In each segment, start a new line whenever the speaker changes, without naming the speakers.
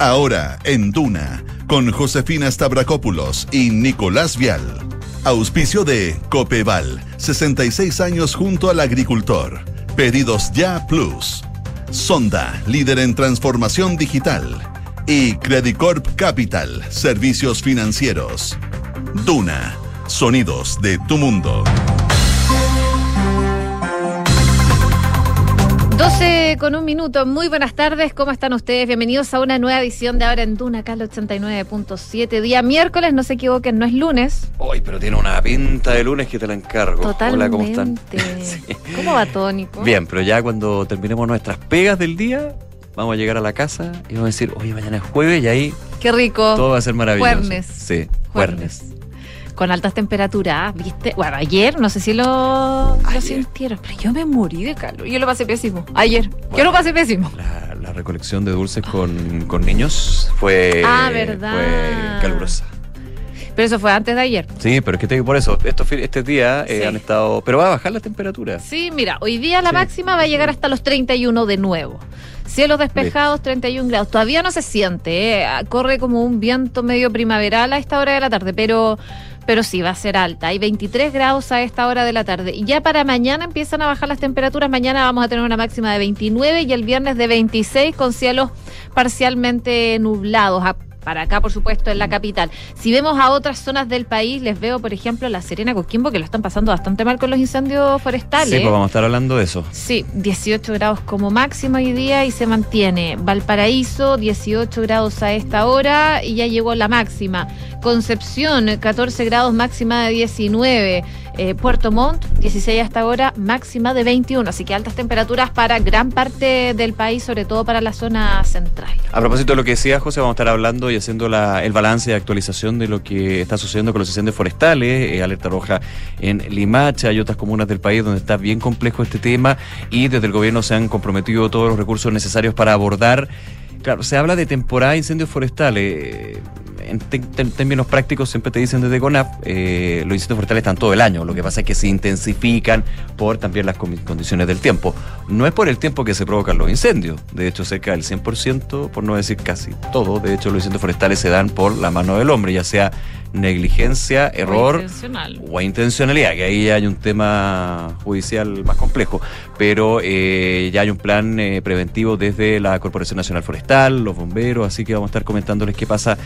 Ahora en Duna, con Josefina Stavrakopoulos y Nicolás Vial. Auspicio de Copeval, 66 años junto al agricultor. Pedidos ya Plus. Sonda, líder en transformación digital. Y Credicorp Capital, servicios financieros. Duna, sonidos de tu mundo.
12 con un minuto. Muy buenas tardes. ¿Cómo están ustedes? Bienvenidos a una nueva edición de Ahora en Duna, acá al 89.7. Día miércoles, no se equivoquen, no es lunes.
Hoy, pero tiene una pinta de lunes que te la encargo.
Totalmente.
Hola, ¿cómo están?
Sí. ¿Cómo va, Tónico?
Bien, pero ya cuando terminemos nuestras pegas del día, vamos a llegar a la casa y vamos a decir, oye, mañana es jueves y ahí
Qué rico.
todo va a ser maravilloso.
Juernes.
Sí,
Juernes. Con altas temperaturas, ¿viste? Bueno, ayer, no sé si lo, lo sintieron, pero yo me morí de calor. Yo lo pasé pésimo. Ayer. Yo lo pasé pésimo.
La, la recolección de dulces con, con niños fue,
Ah, verdad.
fue calurosa.
Pero eso fue antes de ayer.
Sí, pero es que te digo por eso, estos, este día eh,
Sí.
han estado... Pero va a bajar la temperatura.
Sí, mira, hoy día la
Sí.
máxima va a llegar hasta los 31 de nuevo. Cielos despejados, 31 grados. Todavía no se siente, ¿eh? corre como un viento medio primaveral a esta hora de la tarde, pero, pero sí va a ser alta. Hay 23 grados a esta hora de la tarde. Y ya para mañana empiezan a bajar las temperaturas. Mañana vamos a tener una máxima de 29 y el viernes de 26 con cielos parcialmente nublados. Para acá, por supuesto, en la capital. Si vemos a otras zonas del país, les veo, por ejemplo, La Serena, Coquimbo, que lo están pasando bastante mal con los incendios forestales.
Sí, pues vamos a estar hablando de eso.
Sí, 18 grados como máximo hoy día y se mantiene. Valparaíso, 18 grados a esta hora y ya llegó la máxima. Concepción, 14 grados máxima de 19. Eh, Puerto Montt, 16 hasta ahora, máxima de 21. Así que altas temperaturas para gran parte del país, sobre todo para la zona central.
A propósito de lo que decía José, vamos a estar hablando y haciendo la- el balance y actualización de lo que está sucediendo con los incendios forestales, eh, alerta roja en Limacha y otras comunas del país donde está bien complejo este tema y desde el gobierno se han comprometido todos los recursos necesarios para abordar. Claro, se habla de temporada de incendios forestales. En términos prácticos siempre te dicen desde CONAF, eh, los incendios forestales están todo el año. Lo que pasa es que se intensifican por también las condiciones del tiempo. No es por el tiempo que se provocan los incendios. De hecho, cerca del 100%, por no decir casi todo, de hecho los incendios forestales se dan por la mano del hombre, ya sea negligencia, error
Intencional.
o intencionalidad, que ahí hay un tema judicial más complejo, pero eh, ya hay un plan eh, preventivo desde la Corporación Nacional Forestal, los bomberos, así que vamos a estar comentándoles qué pasa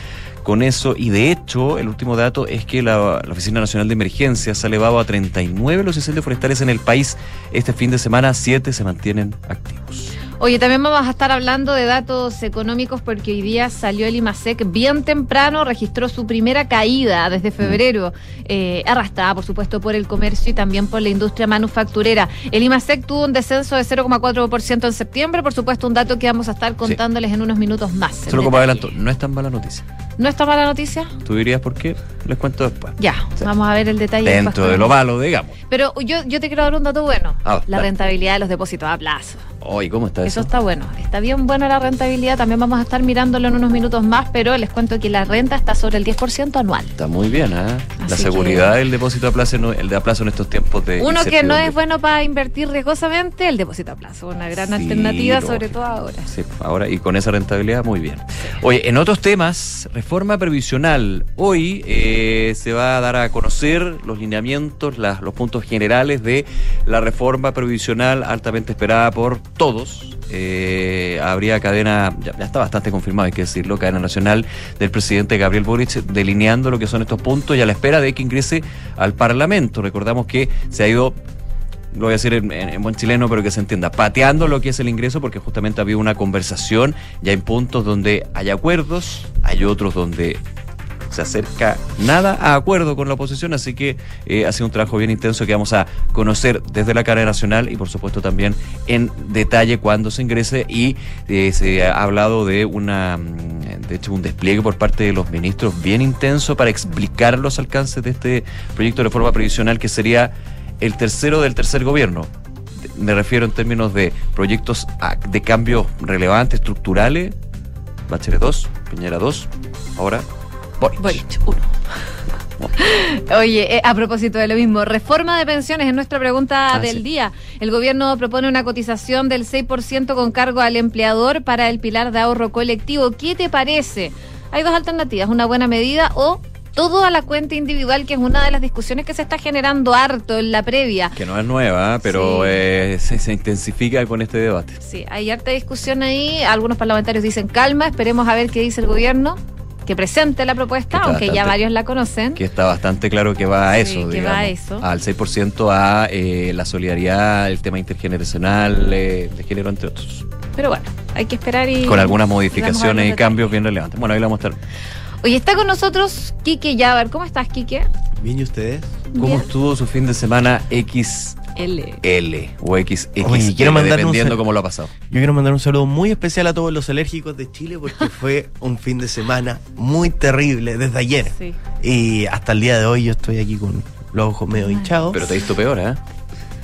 con eso. Y de hecho, el último dato es que la, la Oficina Nacional de Emergencias ha elevado a 39 los incendios forestales en el país. Este fin de semana, 7 se mantienen activos.
Oye, también vamos a estar hablando de datos económicos porque hoy día salió el IMASEC bien temprano, registró su primera caída desde febrero, eh, arrastrada por supuesto por el comercio y también por la industria manufacturera. El IMASEC tuvo un descenso de 0,4% en septiembre, por supuesto un dato que vamos a estar contándoles en unos minutos más.
Solo como adelanto, no es tan mala noticia.
¿No está mala noticia?
¿Tú dirías por qué? Les cuento después.
Ya,
Sí.
vamos a ver el detalle.
Dentro de lo malo, digamos.
Pero yo, yo te quiero dar un dato bueno,
Ah,
la
dale.
rentabilidad de los depósitos a plazo.
Oye, ¿cómo está
Eso
eso?
está bueno. Está bien buena la rentabilidad. También vamos a estar mirándolo en unos minutos más, pero les cuento que la renta está sobre el 10% anual.
Está muy bien, ¿eh? La seguridad
que-
del depósito a plazo, el de a plazo en estos tiempos de.
Uno que no es bueno para invertir riesgosamente, el depósito a plazo. Una gran
Sí,
alternativa, sobre todo ahora.
Sí, ahora y con esa rentabilidad, muy bien. Oye, en otros temas, reforma previsional. Hoy eh, se va a dar a conocer los lineamientos, las- los puntos generales de la reforma previsional altamente esperada por todos. Eh, habría cadena, ya, está bastante confirmado, hay que decirlo, cadena nacional del presidente Gabriel Boric delineando lo que son estos puntos y a la espera de que ingrese al Parlamento. Recordamos que se ha ido lo voy a decir en, en- en buen chileno, pero que se entienda, pateando lo que es el ingreso, porque justamente ha habido una conversación, ya hay puntos donde hay acuerdos, hay otros donde se acerca nada a acuerdo con la oposición, así que eh, ha sido un trabajo bien intenso que vamos a conocer desde la cadena nacional y por supuesto también en detalle cuando se ingrese y eh, se ha hablado de una mm, de hecho un despliegue por parte de los ministros bien intenso para explicar los alcances de este proyecto de reforma previsional que sería el tercero del tercer gobierno. Me refiero en términos de proyectos de cambios relevantes, estructurales. Bachelet 2, Piñera 2, ahora Boric.
Boric, uno. Oye, eh, a propósito de lo mismo, reforma de pensiones es nuestra pregunta
Ah,
del
sí.
día. El gobierno propone una cotización del 6% con cargo al empleador para el pilar de ahorro colectivo. ¿Qué te parece? Hay dos alternativas, una buena medida o todo a la cuenta individual, que es una de las discusiones que se está generando harto en la previa.
Que no es nueva, pero
Sí.
eh, se, se intensifica con este debate.
Sí, hay harta discusión ahí. Algunos parlamentarios dicen calma, esperemos a ver qué dice el gobierno, que presente la propuesta,
Que
aunque ya varios la conocen.
Que está bastante claro que va a
Sí,
eso,
que
digamos.
va a eso.
Al 6% a eh, la solidaridad, el tema intergeneracional, eh, de género, entre otros.
Pero bueno, hay que esperar y.
Con algunas modificaciones y cambios bien relevantes. Bueno, ahí la vamos a estar.
Oye, está con nosotros Quique Yabar. ¿Cómo estás, Quique?
Bien, ¿y ustedes?
¿Cómo
Bien.
estuvo su fin de semana XL
L.
o XX?
Oye, quiero mandar un
dependiendo cómo lo ha pasado.
Yo quiero mandar un saludo muy especial a todos los alérgicos de Chile porque fue un fin de semana muy terrible desde ayer.
Sí.
Y hasta el día de hoy yo estoy aquí con los ojos medio hinchados.
Pero te he visto peor, ¿eh?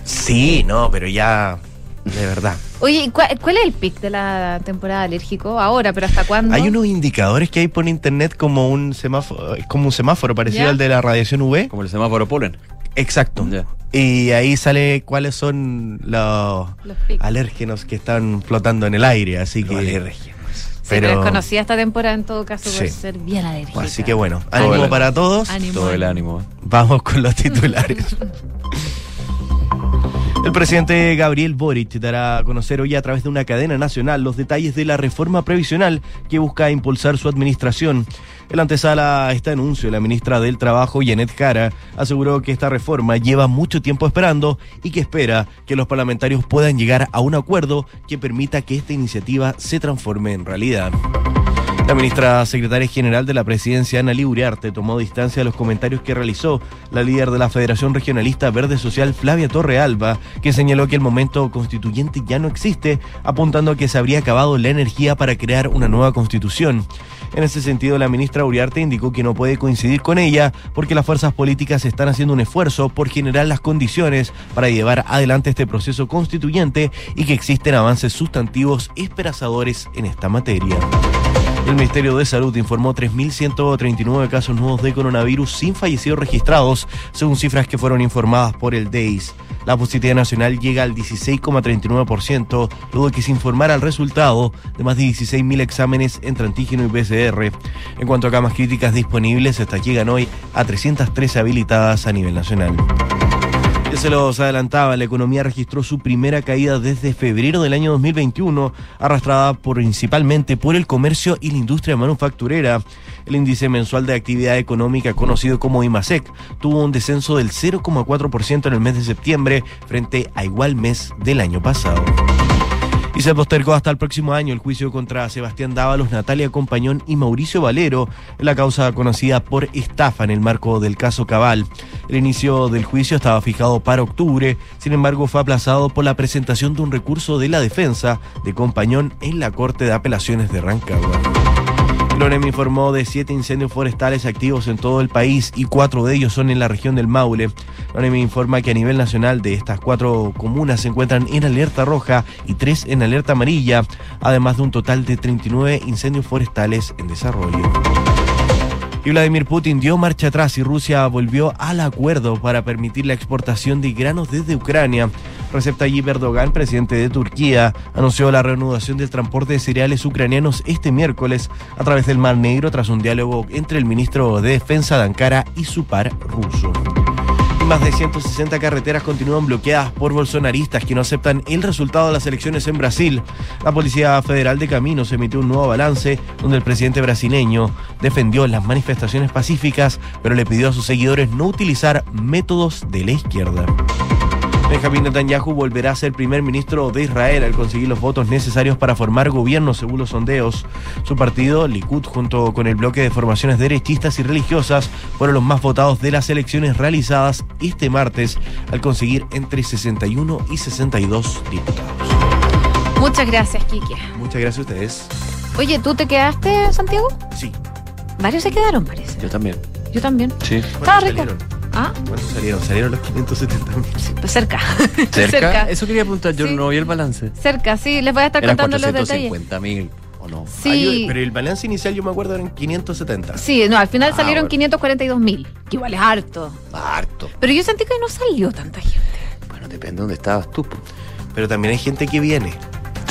Sí, no, pero ya, de verdad.
Oye, ¿y ¿cuál, cuál es el pic de la temporada alérgico ahora? ¿Pero hasta cuándo?
Hay unos indicadores que hay por internet como un semáforo, como un semáforo parecido
¿Ya?
al de la radiación UV.
Como el semáforo polen.
Exacto.
Ya.
Y ahí sale cuáles son los alérgenos que están flotando en el aire, así
Los
que
alérgenos.
Sí, pero,
pero-
es conocida esta temporada en todo caso por
Sí.
ser bien alérgica.
así que bueno, ánimo
el-
para todos.
Ánimo,
Todo el
ánimo.
ánimo.
Vamos con los titulares. El presidente Gabriel Boric dará a conocer hoy a través de una cadena nacional los detalles de la reforma previsional que busca impulsar su administración. En la antesala a este anuncio, la ministra del Trabajo, Janet Jara, aseguró que esta reforma lleva mucho tiempo esperando y que espera que los parlamentarios puedan llegar a un acuerdo que permita que esta iniciativa se transforme en realidad. La ministra secretaria general de la presidencia, Ana Uriarte, tomó distancia de los comentarios que realizó la líder de la Federación Regionalista Verde Social, Flavia Torrealba, que señaló que el momento constituyente ya no existe, apuntando a que se habría acabado la energía para crear una nueva constitución. En ese sentido, la ministra Uriarte indicó que no puede coincidir con ella porque las fuerzas políticas están haciendo un esfuerzo por generar las condiciones para llevar adelante este proceso constituyente y que existen avances sustantivos esperanzadores en esta materia. El Ministerio de Salud informó 3.139 casos nuevos de coronavirus sin fallecidos registrados, según cifras que fueron informadas por el DEIS. La positividad nacional llega al 16,39%, luego de que se informara el resultado de más de 16.000 exámenes entre antígeno y PCR. En cuanto a camas críticas disponibles, estas llegan hoy a 313 habilitadas a nivel nacional. Ya se los adelantaba, la economía registró su primera caída desde febrero del año 2021, arrastrada principalmente por el comercio y la industria manufacturera. El índice mensual de actividad económica, conocido como IMASEC, tuvo un descenso del 0,4% en el mes de septiembre frente a igual mes del año pasado. Y se postergó hasta el próximo año el juicio contra Sebastián Dávalos, Natalia Compañón y Mauricio Valero en la causa conocida por estafa en el marco del caso Cabal. El inicio del juicio estaba fijado para octubre, sin embargo fue aplazado por la presentación de un recurso de la defensa de Compañón en la Corte de Apelaciones de Rancagua. El ONEM informó de siete incendios forestales activos en todo el país y cuatro de ellos son en la región del Maule. La ONEM informa que a nivel nacional de estas cuatro comunas se encuentran en alerta roja y tres en alerta amarilla, además de un total de 39 incendios forestales en desarrollo. Y Vladimir Putin dio marcha atrás y Rusia volvió al acuerdo para permitir la exportación de granos desde Ucrania. Recep Tayyip Erdogan, presidente de Turquía, anunció la reanudación del transporte de cereales ucranianos este miércoles a través del Mar Negro tras un diálogo entre el ministro de Defensa de Ankara y su par ruso. Más de 160 carreteras continúan bloqueadas por bolsonaristas que no aceptan el resultado de las elecciones en Brasil. La Policía Federal de Caminos emitió un nuevo balance donde el presidente brasileño defendió las manifestaciones pacíficas, pero le pidió a sus seguidores no utilizar métodos de la izquierda. Benjamín Netanyahu volverá a ser primer ministro de Israel al conseguir los votos necesarios para formar gobierno según los sondeos. Su partido, Likud, junto con el bloque de formaciones derechistas y religiosas, fueron los más votados de las elecciones realizadas este martes al conseguir entre 61 y 62 diputados.
Muchas gracias, Quique.
Muchas gracias a ustedes.
Oye, ¿tú te quedaste, Santiago?
Sí.
Varios se quedaron, parece.
Yo también.
Yo también.
Sí.
Estaba rico.
salieron?
Ah,
¿Cuántos salieron? Salieron los 570 mil.
pues cerca.
¿Cerca? Eso quería preguntar, yo
Sí.
no vi el balance.
Cerca, sí, les voy a estar
Eran
contando los detalles.
450 mil. ¿o no?
Sí.
Ay, pero el balance inicial yo me acuerdo eran 570.
Sí, no, al final
Ah,
salieron
bueno.
542 mil, que igual es harto.
Harto.
Pero yo sentí que no salió tanta gente.
Bueno, depende de dónde estabas tú.
Pero también hay gente que viene.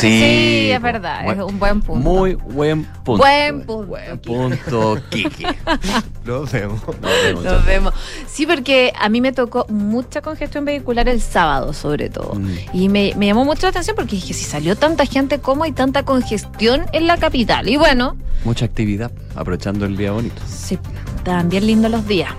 Sí, es
po.
verdad,
Buen-
es un buen punto.
Muy buen punto.
Buen punto,
Buen punto, Kike.
Nos vemos.
Nos vemos, chao.
Nos vemos. Sí, porque a mí me tocó mucha congestión vehicular el sábado, sobre todo.
Mm.
Y me, me llamó mucho la atención porque dije, si salió tanta gente, ¿cómo hay tanta congestión en la capital? Y bueno,
Mucha actividad, aprovechando el día bonito.
sí, bien lindos los días.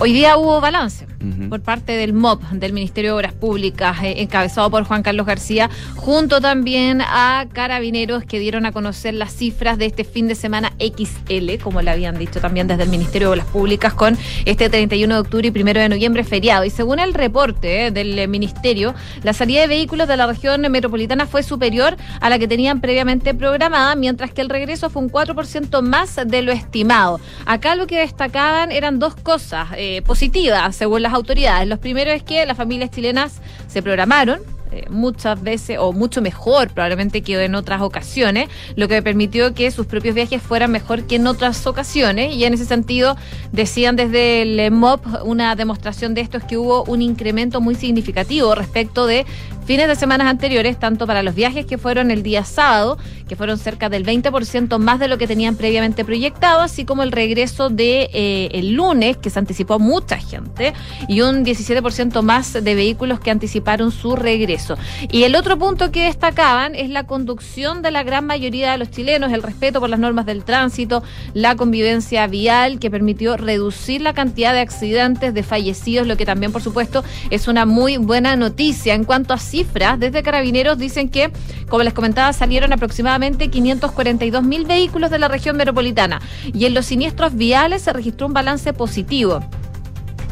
Hoy día hubo balance Por parte del MOP, del Ministerio de Obras Públicas, eh, encabezado por Juan Carlos García, junto también a carabineros que dieron a conocer las cifras de este fin de semana XL, como le habían dicho también desde el Ministerio de Obras Públicas, con este 31 de octubre y 1 de noviembre feriado. Y según el reporte eh, del Ministerio, la salida de vehículos de la región metropolitana fue superior a la que tenían previamente programada, mientras que el regreso fue un 4% más de lo estimado. Acá lo que destacaban eran dos cosas eh, positivas, según las autoridades. Los primeros es que las familias chilenas se programaron eh, muchas veces o mucho mejor probablemente que en otras ocasiones, lo que permitió que sus propios viajes fueran mejor que en otras ocasiones y en ese sentido decían desde el MOP una demostración de esto es que hubo un incremento muy significativo respecto de fines de semanas anteriores, tanto para los viajes que fueron el día sábado, que fueron cerca del 20% más de lo que tenían previamente proyectado, así como el regreso de eh, el lunes, que se anticipó mucha gente, y un 17% más de vehículos que anticiparon su regreso. Y el otro punto que destacaban es la conducción de la gran mayoría de los chilenos, el respeto por las normas del tránsito, la convivencia vial, que permitió reducir la cantidad de accidentes, de fallecidos, lo que también, por supuesto, es una muy buena noticia. En cuanto a cifras, desde Carabineros dicen que, como les comentaba, salieron aproximadamente 542 mil vehículos de la región metropolitana. Y en los siniestros viales se registró un balance positivo.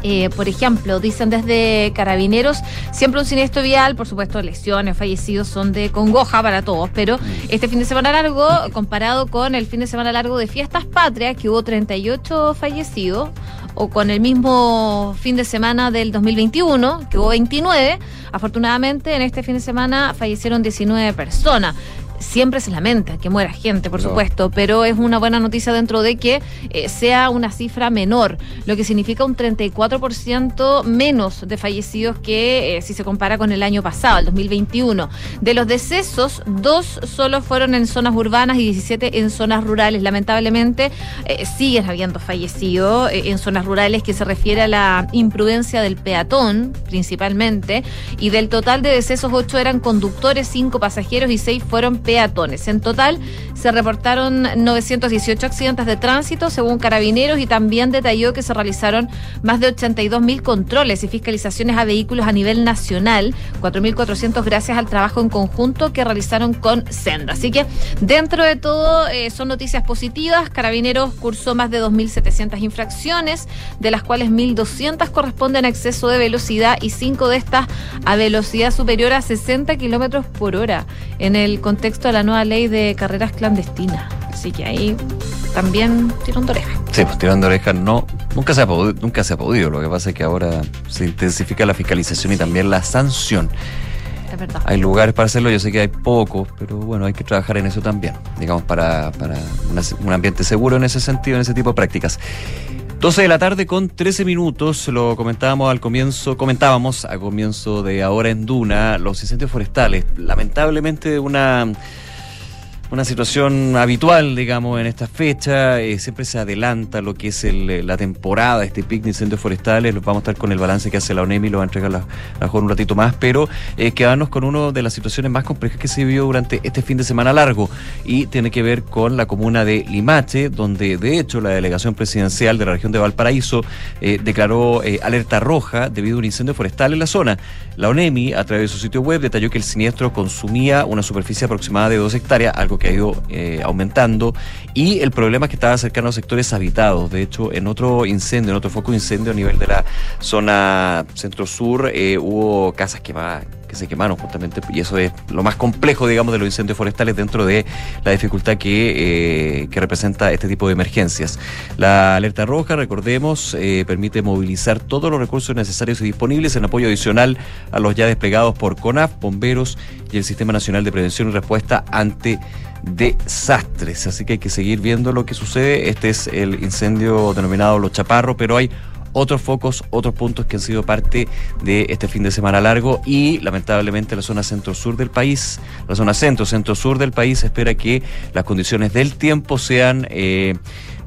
Eh, por ejemplo, dicen desde Carabineros, siempre un siniestro vial, por supuesto, lesiones, fallecidos son de congoja para todos, pero este fin de semana largo, comparado con el fin de semana largo de Fiestas Patrias, que hubo 38 fallecidos, o con el mismo fin de semana del 2021, que hubo 29, afortunadamente en este fin de semana fallecieron 19 personas. Siempre se lamenta que muera gente, por
No.
supuesto, pero es una buena noticia dentro de que eh, sea una cifra menor, lo que significa un 34% menos de fallecidos que eh, si se compara con el año pasado, el 2021. De los decesos, dos solo fueron en zonas urbanas y 17 en zonas rurales. Lamentablemente, eh, siguen habiendo fallecidos en zonas rurales que se refiere a la imprudencia del peatón, principalmente, y del total de decesos, 8 eran conductores, 5 pasajeros y 6 fueron peatones. En total, se reportaron 918 accidentes de tránsito, según Carabineros, y también detalló que se realizaron más de 82 mil controles y fiscalizaciones a vehículos a nivel nacional, 4.400 gracias al trabajo en conjunto que realizaron con Senda. Así que, dentro de todo, eh, son noticias positivas. Carabineros cursó más de 2.700 infracciones, de las cuales 1.200 corresponden a exceso de velocidad y 5 de estas a velocidad superior a 60 kilómetros por hora, en el contexto de la nueva ley de carreras clandestinas. Así que ahí también tirón de oreja.
Sí, pues tirando orejas no, nunca se, ha podido, nunca se ha podido. Lo que pasa es que ahora se intensifica la fiscalización y también la sanción.
Es verdad.
Hay lugares para hacerlo, yo sé que hay pocos, pero bueno, hay que trabajar en eso también, digamos, para, para una- un ambiente seguro en ese sentido, en ese tipo de prácticas. 12 de la tarde con 13 minutos, lo comentábamos al comienzo, comentábamos al comienzo de ahora en Duna, los incendios forestales, lamentablemente una una situación habitual, digamos, en esta fecha. eh, siempre se adelanta lo que es el, eh, la temporada, este pic de incendios forestales. Vamos a estar con el balance que hace la ONEMI, lo va a entregar la, la un ratito más, pero eh, quedarnos con una de las situaciones más complejas que se vivió durante este fin de semana largo y tiene que ver con la comuna de Limache, donde de hecho la delegación presidencial de la región de Valparaíso eh, declaró eh, alerta roja debido a un incendio forestal en la zona. La ONEMI, a través de su sitio web, detalló que el siniestro consumía una superficie aproximada de dos hectáreas, algo que ha ido eh, aumentando, y el problema es que estaba cercano a sectores habitados. De hecho, en otro incendio, en otro foco de incendio a nivel de la zona centro-sur, eh, hubo casas quemadas que se quemaron justamente, y eso es lo más complejo, digamos, de los incendios forestales dentro de la dificultad que, eh, que representa este tipo de emergencias. La alerta roja, recordemos, permite movilizar todos los recursos necesarios y disponibles en apoyo adicional a los ya desplegados por CONAF, bomberos y el Sistema Nacional de Prevención y Respuesta ante desastres. Así que hay que seguir viendo lo que sucede. Este es el incendio denominado Los Chaparros, pero hay otros focos, otros puntos que han sido parte de este fin de semana largo y lamentablemente la zona centro-sur del país, la zona centro-centro-sur del país espera que las condiciones del tiempo sean... Eh,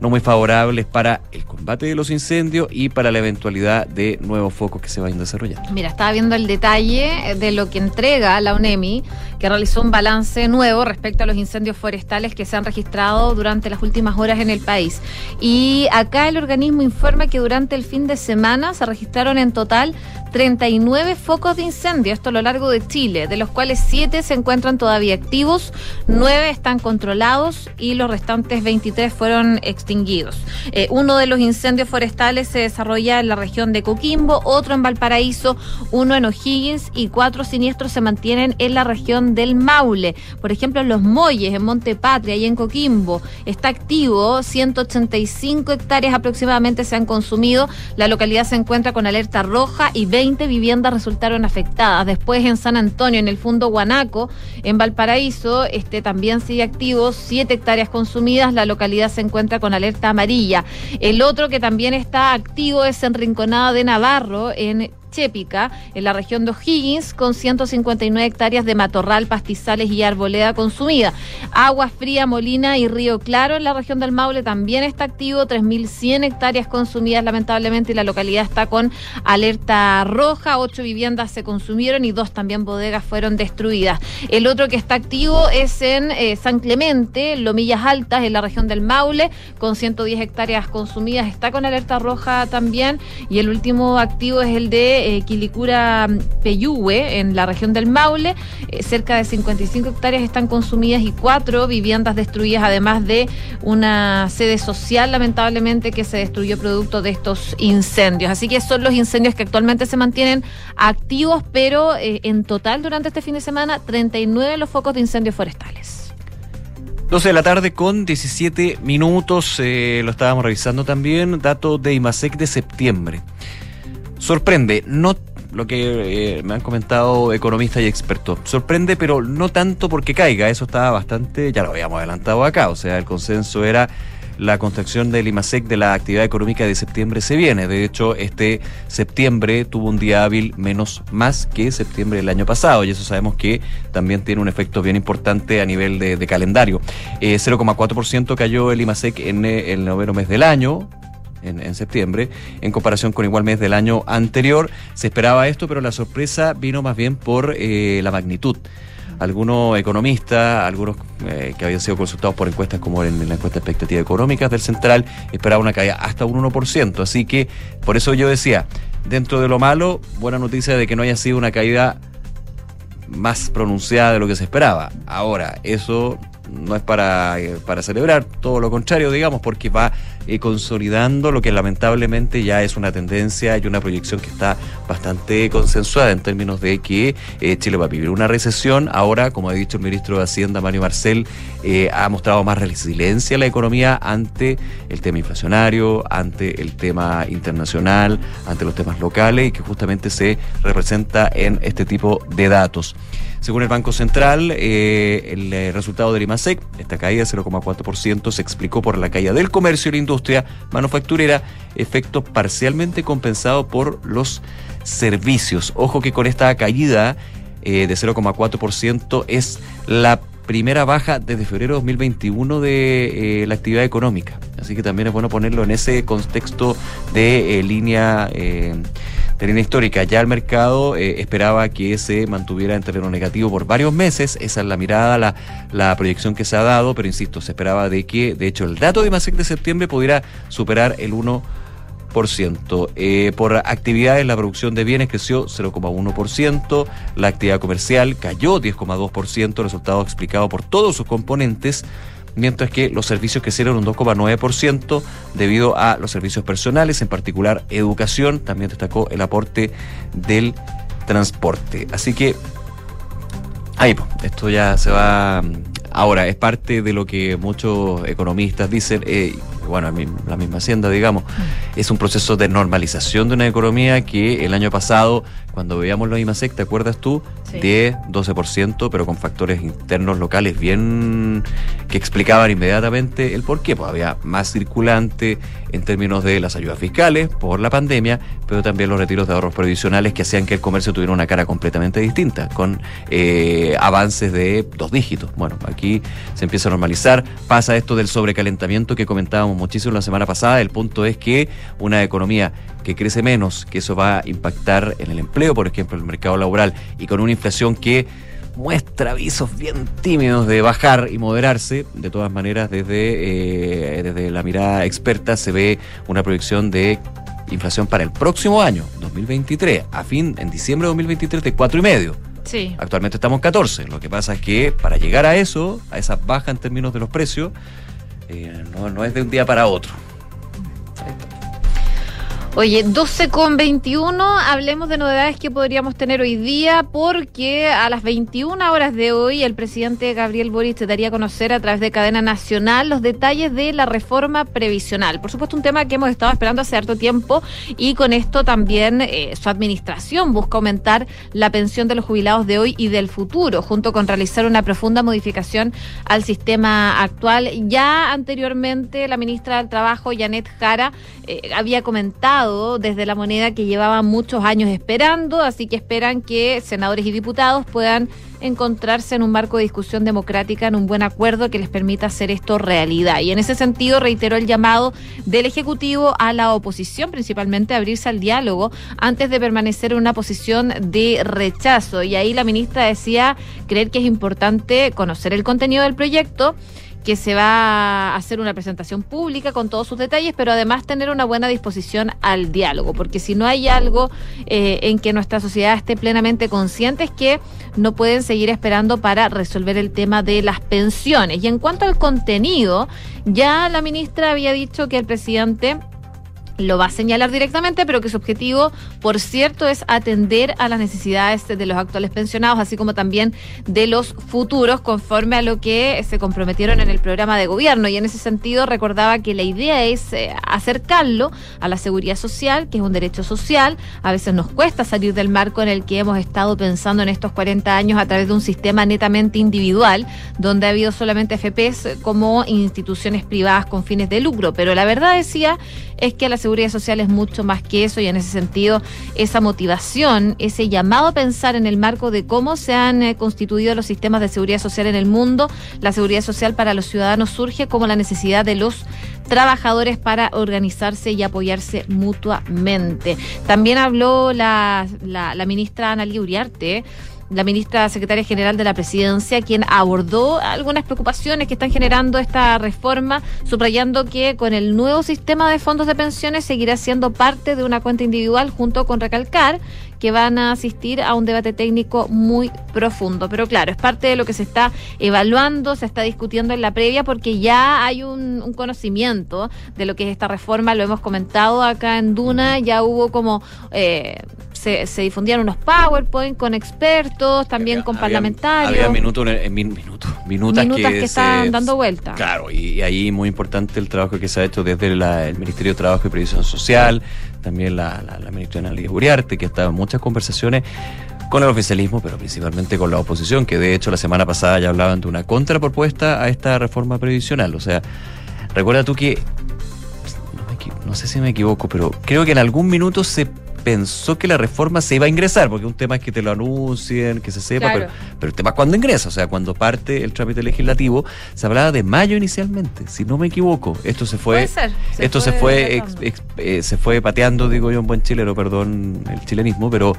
no muy favorables para el combate de los incendios y para la eventualidad de nuevos focos que se vayan desarrollando.
Mira, estaba viendo el detalle de lo que entrega la UNEMI, que realizó un balance nuevo respecto a los incendios forestales que se han registrado durante las últimas horas en el país. Y acá el organismo informa que durante el fin de semana se registraron en total 39 focos de incendio, esto a lo largo de Chile, de los cuales 7 se encuentran todavía activos, 9 están controlados y los restantes 23 fueron extinguidos. Eh, uno de los incendios forestales se desarrolla en la región de Coquimbo, otro en Valparaíso, uno en O'Higgins y cuatro siniestros se mantienen en la región del Maule. Por ejemplo, en Los Molles, en Monte Patria y en Coquimbo, está activo, 185 hectáreas aproximadamente se han consumido. La localidad se encuentra con alerta roja y 20 viviendas resultaron afectadas. Después en San Antonio, en el Fundo Guanaco, en Valparaíso, este también sigue activo, 7 hectáreas consumidas. La localidad se encuentra con alerta amarilla. El otro que también está activo es en Rinconada de Navarro, en Chépica, en la región de O'Higgins, con 159 hectáreas de matorral, pastizales y arboleda consumida. Agua Fría, Molina y Río Claro, en la región del Maule, también está activo, 3.100 hectáreas consumidas, lamentablemente, y la localidad está con alerta roja. Ocho viviendas se consumieron y dos también bodegas fueron destruidas. El otro que está activo es en eh, San Clemente, Lomillas Altas, en la región del Maule, con 110 hectáreas consumidas, está con alerta roja también. Y el último activo es el de eh, Quilicura Peyúgue, en la región del Maule. Eh, cerca de 55 hectáreas están consumidas y cuatro viviendas destruidas, además de una sede social, lamentablemente, que se destruyó producto de estos incendios. Así que son los incendios que actualmente se mantienen activos, pero eh, en total durante este fin de semana, 39 los focos de incendios forestales.
12 de la tarde con 17 minutos, lo estábamos revisando también, datos de IMASEC de septiembre. Sorprende, no lo que eh, me han comentado economistas y expertos. Sorprende, pero no tanto porque caiga, eso estaba bastante, ya lo habíamos adelantado acá, o sea, el consenso era la construcción del IMASEC de la actividad económica de septiembre se viene. De hecho, este septiembre tuvo un día hábil menos más que septiembre del año pasado y eso sabemos que también tiene un efecto bien importante a nivel de, calendario. 0,4% eh, cayó el IMASEC en eh, el noveno mes del año, en, septiembre, en comparación con igual mes del año anterior. Se esperaba esto, pero la sorpresa vino más bien por eh, la magnitud algunos economistas, algunos eh, que habían sido consultados por encuestas como en, la encuesta de expectativas económicas del Central, esperaban una caída hasta un 1%. Así que por eso yo decía, dentro de lo malo, buena noticia de que no haya sido una caída más pronunciada de lo que se esperaba. Ahora, eso no es para, eh, para celebrar, todo lo contrario, digamos, porque va eh, consolidando lo que lamentablemente ya es una tendencia y una proyección que está bastante consensuada en términos de que eh, Chile va a vivir una recesión. Ahora, como ha dicho el ministro de Hacienda, Mario Marcel, ha mostrado más resiliencia la economía ante el tema inflacionario, ante el tema internacional, ante los temas locales y que justamente se representa en este tipo de datos. Según el Banco Central, eh, el eh, resultado del IMASEC, esta caída de 0,4%, se explicó por la caída del comercio y la industria manufacturera, efecto parcialmente compensado por los servicios. Ojo que con esta caída eh, de 0,4% es la primera baja desde febrero de 2021 de la actividad económica. Así que también es bueno ponerlo en ese contexto de línea línea histórica. Ya el mercado eh, esperaba que se mantuviera en terreno negativo por varios meses. Esa es la mirada, la, proyección que se ha dado, pero insisto, se esperaba de que, de hecho, el dato de MASEC de septiembre pudiera superar el 1%. Eh, por actividades, la producción de bienes creció 0,1%, la actividad comercial cayó 10,2%, resultado explicado por todos sus componentes mientras que los servicios crecieron un 2,9% debido a los servicios personales, en particular educación, también destacó el aporte del transporte. Así que Ahí, esto ya se va. Ahora, es parte de lo que muchos economistas dicen, eh, bueno, la misma Hacienda, digamos, es un proceso de normalización de una economía que el año pasado, cuando veíamos la IMASEC, ¿te acuerdas tú? Sí. 10, 12%, pero con factores internos locales bien que explicaban inmediatamente el por qué. Pues había más circulante en términos de las ayudas fiscales por la pandemia, pero también los retiros de ahorros previsionales que hacían que el comercio tuviera una cara completamente distinta, con eh, avances de dos dígitos. Bueno, aquí se empieza a normalizar, pasa esto del sobrecalentamiento que comentábamos muchísimo la semana pasada. El punto es que una economía que crece menos, que eso va a impactar en el empleo, por ejemplo, en el mercado laboral, y con una inflación que muestra avisos bien tímidos de bajar y moderarse. De todas maneras, desde, eh, desde la mirada experta se ve una proyección de inflación para el próximo año, 2023, a fin, en diciembre de 2023, de cuatro y medio.
Sí.
Actualmente estamos en 14. Lo que pasa es que para llegar a eso, a esa baja en términos de los precios, eh, no, no es de un día para otro.
Oye, 12 con 21, hablemos de novedades que podríamos tener hoy día, porque a las 21 horas de hoy el presidente Gabriel Boric te daría a conocer a través de cadena nacional los detalles de la reforma previsional. Por supuesto, un tema que hemos estado esperando hace harto tiempo y con esto también eh, su administración busca aumentar la pensión de los jubilados de hoy y del futuro, junto con realizar una profunda modificación al sistema actual. Ya anteriormente la ministra del Trabajo, Janet Jara, eh, había comentado desde la moneda que llevaba muchos años esperando, así que esperan que senadores y diputados puedan encontrarse en un marco de discusión democrática, en un buen acuerdo que les permita hacer esto realidad. Y en ese sentido reiteró el llamado del Ejecutivo a la oposición, principalmente a abrirse al diálogo antes de permanecer en una posición de rechazo. Y ahí la ministra decía creer que es importante conocer el contenido del proyecto que se va a hacer una presentación pública con todos sus detalles, pero además tener una buena disposición al diálogo, porque si no hay algo eh, en que nuestra sociedad esté plenamente consciente es que no pueden seguir esperando para resolver el tema de las pensiones. Y en cuanto al contenido, ya la ministra había dicho que el presidente lo va a señalar directamente, pero que su objetivo, por cierto, es atender a las necesidades de los actuales pensionados, así como también de los futuros, conforme a lo que se comprometieron en el programa de gobierno. Y en ese sentido recordaba que la idea es eh, acercarlo a la seguridad social, que es un derecho social. A veces nos cuesta salir del marco en el que hemos estado pensando en estos 40 años a través de un sistema netamente individual, donde ha habido solamente FPs como instituciones privadas con fines de lucro. Pero la verdad decía es que la seguridad social es mucho más que eso y en ese sentido esa motivación, ese llamado a pensar en el marco de cómo se han eh, constituido los sistemas de seguridad social en el mundo, la seguridad social para los ciudadanos surge como la necesidad de los trabajadores para organizarse y apoyarse mutuamente. También habló la, la, la ministra Ana Uriarte la ministra secretaria general de la presidencia, quien abordó algunas preocupaciones que están generando esta reforma, subrayando que con el nuevo sistema de fondos de pensiones seguirá siendo parte de una cuenta individual, junto con recalcar que van a asistir a un debate técnico muy profundo. Pero claro, es parte de lo que se está evaluando, se está discutiendo en la previa, porque ya hay un, conocimiento de lo que es esta reforma, lo hemos comentado acá en Duna, ya hubo como... Eh, se, difundían unos PowerPoint con expertos, también con parlamentarios.
Había minutos, en, minutos, minutas,
que, están dando vuelta.
Claro, y, ahí muy importante el trabajo que se ha hecho desde el Ministerio de Trabajo y Previsión Social, también la, la, ministra Analia Uriarte, que ha estado en muchas conversaciones con el oficialismo, pero principalmente con la oposición, que de hecho la semana pasada ya hablaban de una contrapropuesta a esta reforma previsional. O sea, recuerda tú que, no, no sé si me equivoco, pero creo que en algún minuto se pensó que la reforma se iba a ingresar, porque un tema es que te lo anuncien, que se sepa, pero, el tema es cuando ingresa, o sea, cuando parte el trámite legislativo, se hablaba de mayo inicialmente, si no me equivoco. Esto se fue, esto se fue, eh, se fue pateando, digo yo, en buen chileno, perdón el chilenismo, pero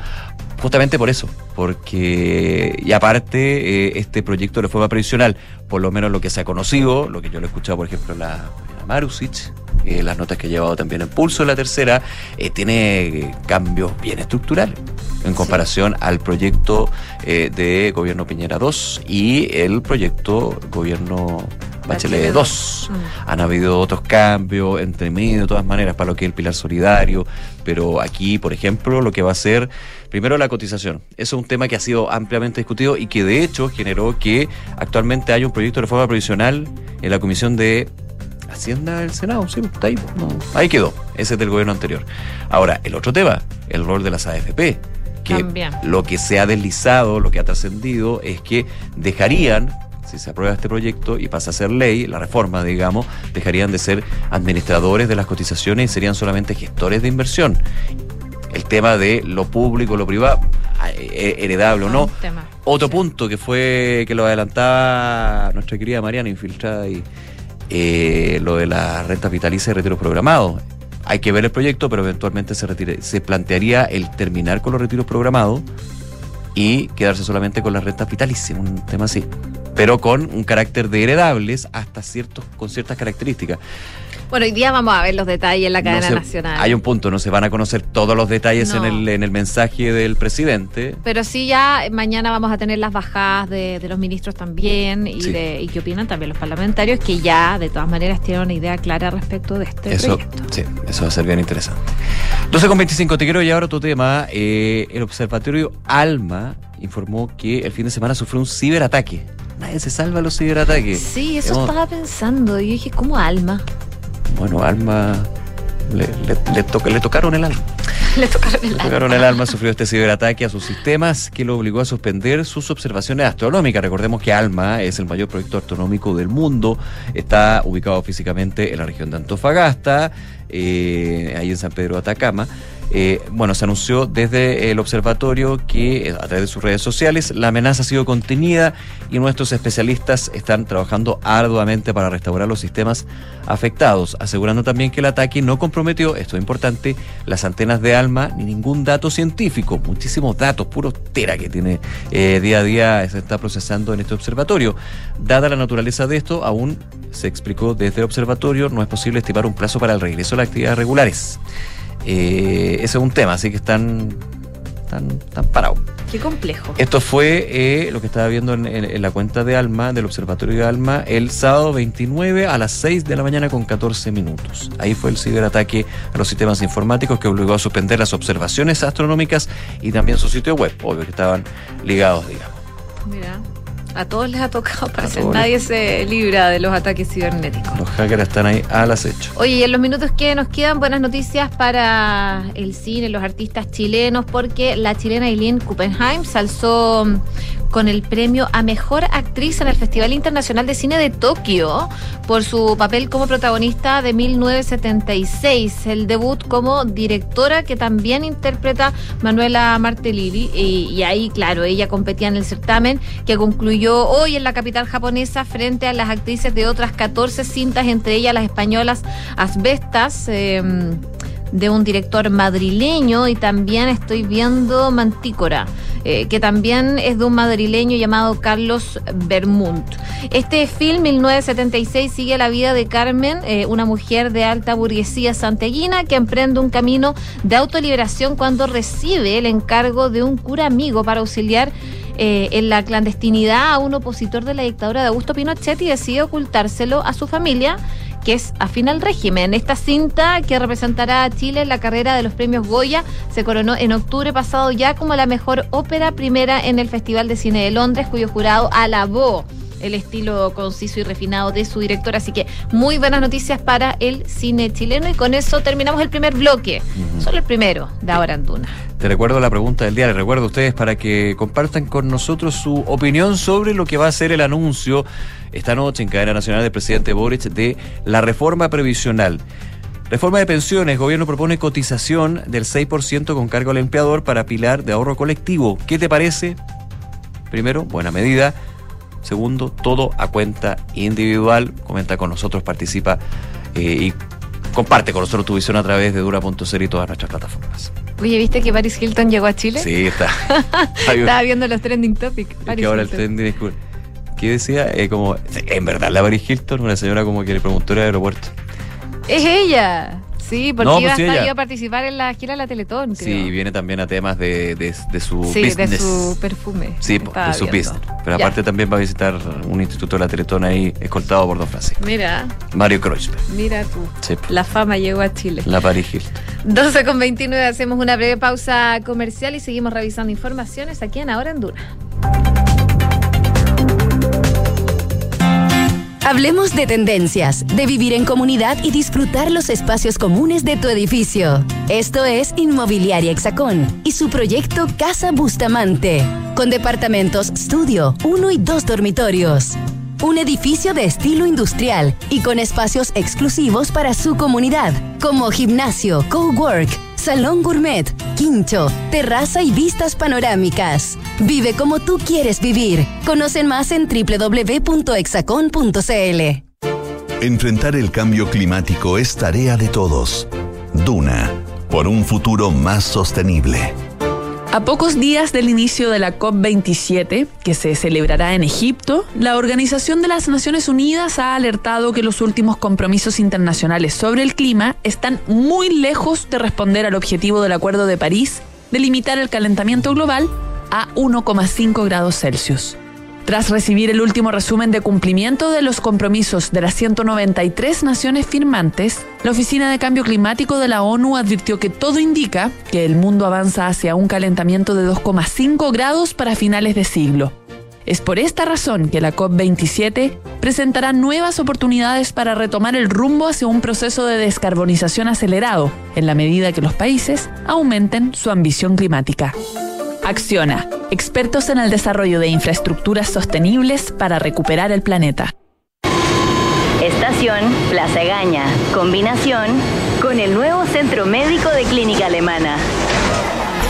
justamente por eso, porque y aparte eh, este proyecto de reforma previsional, por lo menos lo que se ha conocido, lo que yo le he escuchado, por ejemplo, la Marusic, eh, las notas que ha llevado también en Pulso, la tercera, eh, tiene cambios bien estructurales en comparación al proyecto eh, de gobierno Piñera 2 y el proyecto gobierno Bachelet 2.
Mm.
Han habido otros cambios entre medio, de todas maneras, para lo que es el pilar solidario, pero aquí, por ejemplo, lo que va a ser, primero la cotización. Eso es un tema que ha sido ampliamente discutido y que de hecho generó que actualmente haya un proyecto de reforma provisional en la Comisión de Hacienda del Senado, sí, está ahí, no, ahí quedó, ese es del gobierno anterior. Ahora, el otro tema, el rol de las AFP, que
También.
lo que se ha deslizado, lo que ha trascendido, es que dejarían, si se aprueba este proyecto y pasa a ser ley, la reforma, digamos, dejarían de ser administradores de las cotizaciones y serían solamente gestores de inversión. El tema de lo público, lo privado, eh, heredable o no,
tema.
otro punto que fue que lo adelantaba nuestra querida Mariana, infiltrada y eh, lo de la renta vitalicia y retiros programados. Hay que ver el proyecto, pero eventualmente se, retire- se plantearía el terminar con los retiros programados y quedarse solamente con las rentas vitalicias, un tema así. Pero con un carácter de heredables hasta ciertos, con ciertas características.
Bueno, hoy día vamos a ver los detalles en la
No
cadena
se-
nacional.
Hay un punto, no se van a conocer todos los detalles en, el, en el mensaje del presidente.
Pero sí, ya mañana vamos a tener las bajadas de, de los ministros también y,
Sí.
de, y qué opinan también los parlamentarios, que ya de todas maneras tienen una idea clara respecto de este
Eso,
proyecto.
sí, eso va a ser bien interesante. 12 con 25, te quiero llevar a otro tema. Eh, el Observatorio Alma informó que el fin de semana sufrió un ciberataque. Nadie se salva los ciberataques.
Sí, eso
Hemos-
estaba pensando. Y yo dije, ¿cómo alma?
Bueno, Alma le, le- le le tocaron el alma.
Le tocaron el
Le
alma.
tocaron el alma, sufrió este ciberataque a sus sistemas que lo obligó a suspender sus observaciones astronómicas. Recordemos que ALMA es el mayor proyecto astronómico del mundo. Está ubicado físicamente en la región de Antofagasta, eh, ahí en San Pedro de Atacama. Eh, bueno, se anunció desde el observatorio que eh, a través de sus redes sociales la amenaza ha sido contenida y nuestros especialistas están trabajando arduamente para restaurar los sistemas afectados, asegurando también que el ataque no comprometió, esto es importante, las antenas de ALMA ni ningún dato científico, muchísimos datos, puros tera que tiene eh, día a día, se está procesando en este observatorio. Dada la naturaleza de esto, aún se explicó desde el observatorio, no es posible estimar un plazo para el regreso a las actividades regulares. Eh, ese es un tema, así que están, están, están parados.
Qué complejo.
Esto fue eh, lo que estaba viendo en, en- en la cuenta de Alma, del Observatorio de Alma, el sábado 29 a las 6 de la mañana con 14 minutos. Ahí fue el ciberataque a los sistemas informáticos que obligó a suspender las observaciones astronómicas y también su sitio web, obvio que estaban ligados, digamos.
Mira, a todos les ha tocado, parece. Nadie se libra de los ataques cibernéticos.
Los hackers están ahí al acecho.
Oye, y en los minutos que nos quedan, buenas noticias para el cine, los artistas chilenos, porque la chilena Eileen Kuppenheim se alzó con el premio a Mejor Actriz en el Festival Internacional de Cine de Tokio por su papel como protagonista de 1976, el debut como directora que también interpreta Manuela Martellini y, ahí, claro, ella competía en el certamen que concluyó hoy en la capital japonesa frente a las actrices de otras 14 cintas, entre ellas las españolas Asbestas. eh, de un director madrileño y también estoy viendo Mantícora, eh, que también es de un madrileño llamado Carlos Bermunt. Este film, 1976, sigue la vida de Carmen, eh, una mujer de alta burguesía santeguina que emprende un camino de autoliberación cuando recibe el encargo de un cura amigo para auxiliar eh, en la clandestinidad a un opositor de la dictadura de Augusto Pinochet y decide ocultárselo a su familia que es afín al régimen. Esta cinta que representará a Chile en la carrera de los premios Goya se coronó en octubre pasado ya como la mejor ópera primera en el Festival de Cine de Londres, cuyo jurado alabó el estilo conciso y refinado de su director. Así que muy buenas noticias para el cine chileno y con eso terminamos el primer bloque. Solo el primero de ahora en Duna.
Te recuerdo la pregunta del día, les recuerdo a ustedes para que compartan con nosotros su opinión sobre lo que va a ser el anuncio esta noche en cadena nacional del presidente Boric de la reforma previsional. Reforma de pensiones, gobierno propone cotización del 6% con cargo al empleador para pilar de ahorro colectivo. ¿Qué te parece? Primero, buena medida. Segundo, todo a cuenta individual. Comenta con nosotros, participa eh, y comparte con nosotros tu visión a través de Dura.cero y todas nuestras plataformas.
Oye, ¿viste que Paris Hilton llegó a Chile?
Sí, está.
Estaba viendo los trending topics.
que ahora el trending es cool. ¿Qué decía? Eh, como, en verdad, la Paris Hilton, una señora como que le preguntó el aeropuerto.
Es ella. Sí, porque
No,
iba,
pues sí,
a estar- iba a participar en la gira de la Teletón.
Sí, viene también a temas de, de, de su
Sí, de su perfume.
Sí, de su business. Pero
Ya.
aparte también va a visitar un instituto de la Teletón ahí escoltado por Don Francisco.
Mira,
Mario Kreuzberg.
mira tú.
Sí.
La fama llegó a Chile.
La Paris Hilton.
12 con 29, hacemos una breve pausa comercial y seguimos revisando informaciones aquí en Ahora en Duna.
Hablemos de tendencias, de vivir en comunidad y disfrutar los espacios comunes de tu edificio. Esto es Inmobiliaria Hexacón y su proyecto Casa Bustamante, con departamentos estudio, uno y dos dormitorios. Un edificio de estilo industrial y con espacios exclusivos para su comunidad, como gimnasio, cowork, salón gourmet, quincho, terraza y vistas panorámicas. Vive como tú quieres vivir. Conocen más en www.exacon.cl.
Enfrentar el cambio climático es tarea de todos. Duna, por un futuro más sostenible.
A pocos días del inicio de la COP27, que se celebrará en Egipto, la Organización de las Naciones Unidas ha alertado que los últimos compromisos internacionales sobre el clima están muy lejos de responder al objetivo del Acuerdo de París de limitar el calentamiento global a 1,5 grados Celsius. Tras recibir el último resumen de cumplimiento de los compromisos de las 193 naciones firmantes, la Oficina de Cambio Climático de la ONU advirtió que todo indica que el mundo avanza hacia un calentamiento de 2,5 grados para finales de siglo. Es por esta razón que la COP27 presentará nuevas oportunidades para retomar el rumbo hacia un proceso de descarbonización acelerado, en la medida que los países aumenten su ambición climática. Acciona, expertos en el desarrollo de infraestructuras sostenibles para recuperar el planeta.
Estación Plaza Gaña. Combinación con el nuevo Centro Médico de Clínica Alemana.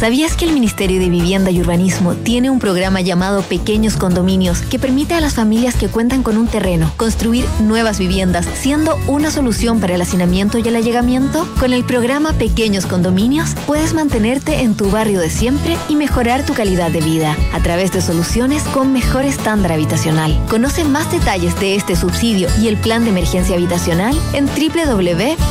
¿sabías que el Ministerio de Vivienda y Urbanismo tiene un programa llamado Pequeños Condominios que permite a las familias que cuentan con un terreno construir nuevas viviendas, siendo una solución para el hacinamiento y el allegamiento? Con el programa Pequeños Condominios puedes mantenerte en tu barrio de siempre y mejorar tu calidad de vida a través de soluciones con mejor estándar habitacional. Conoce más detalles de este subsidio y el plan de emergencia habitacional en www.mimbu.cl.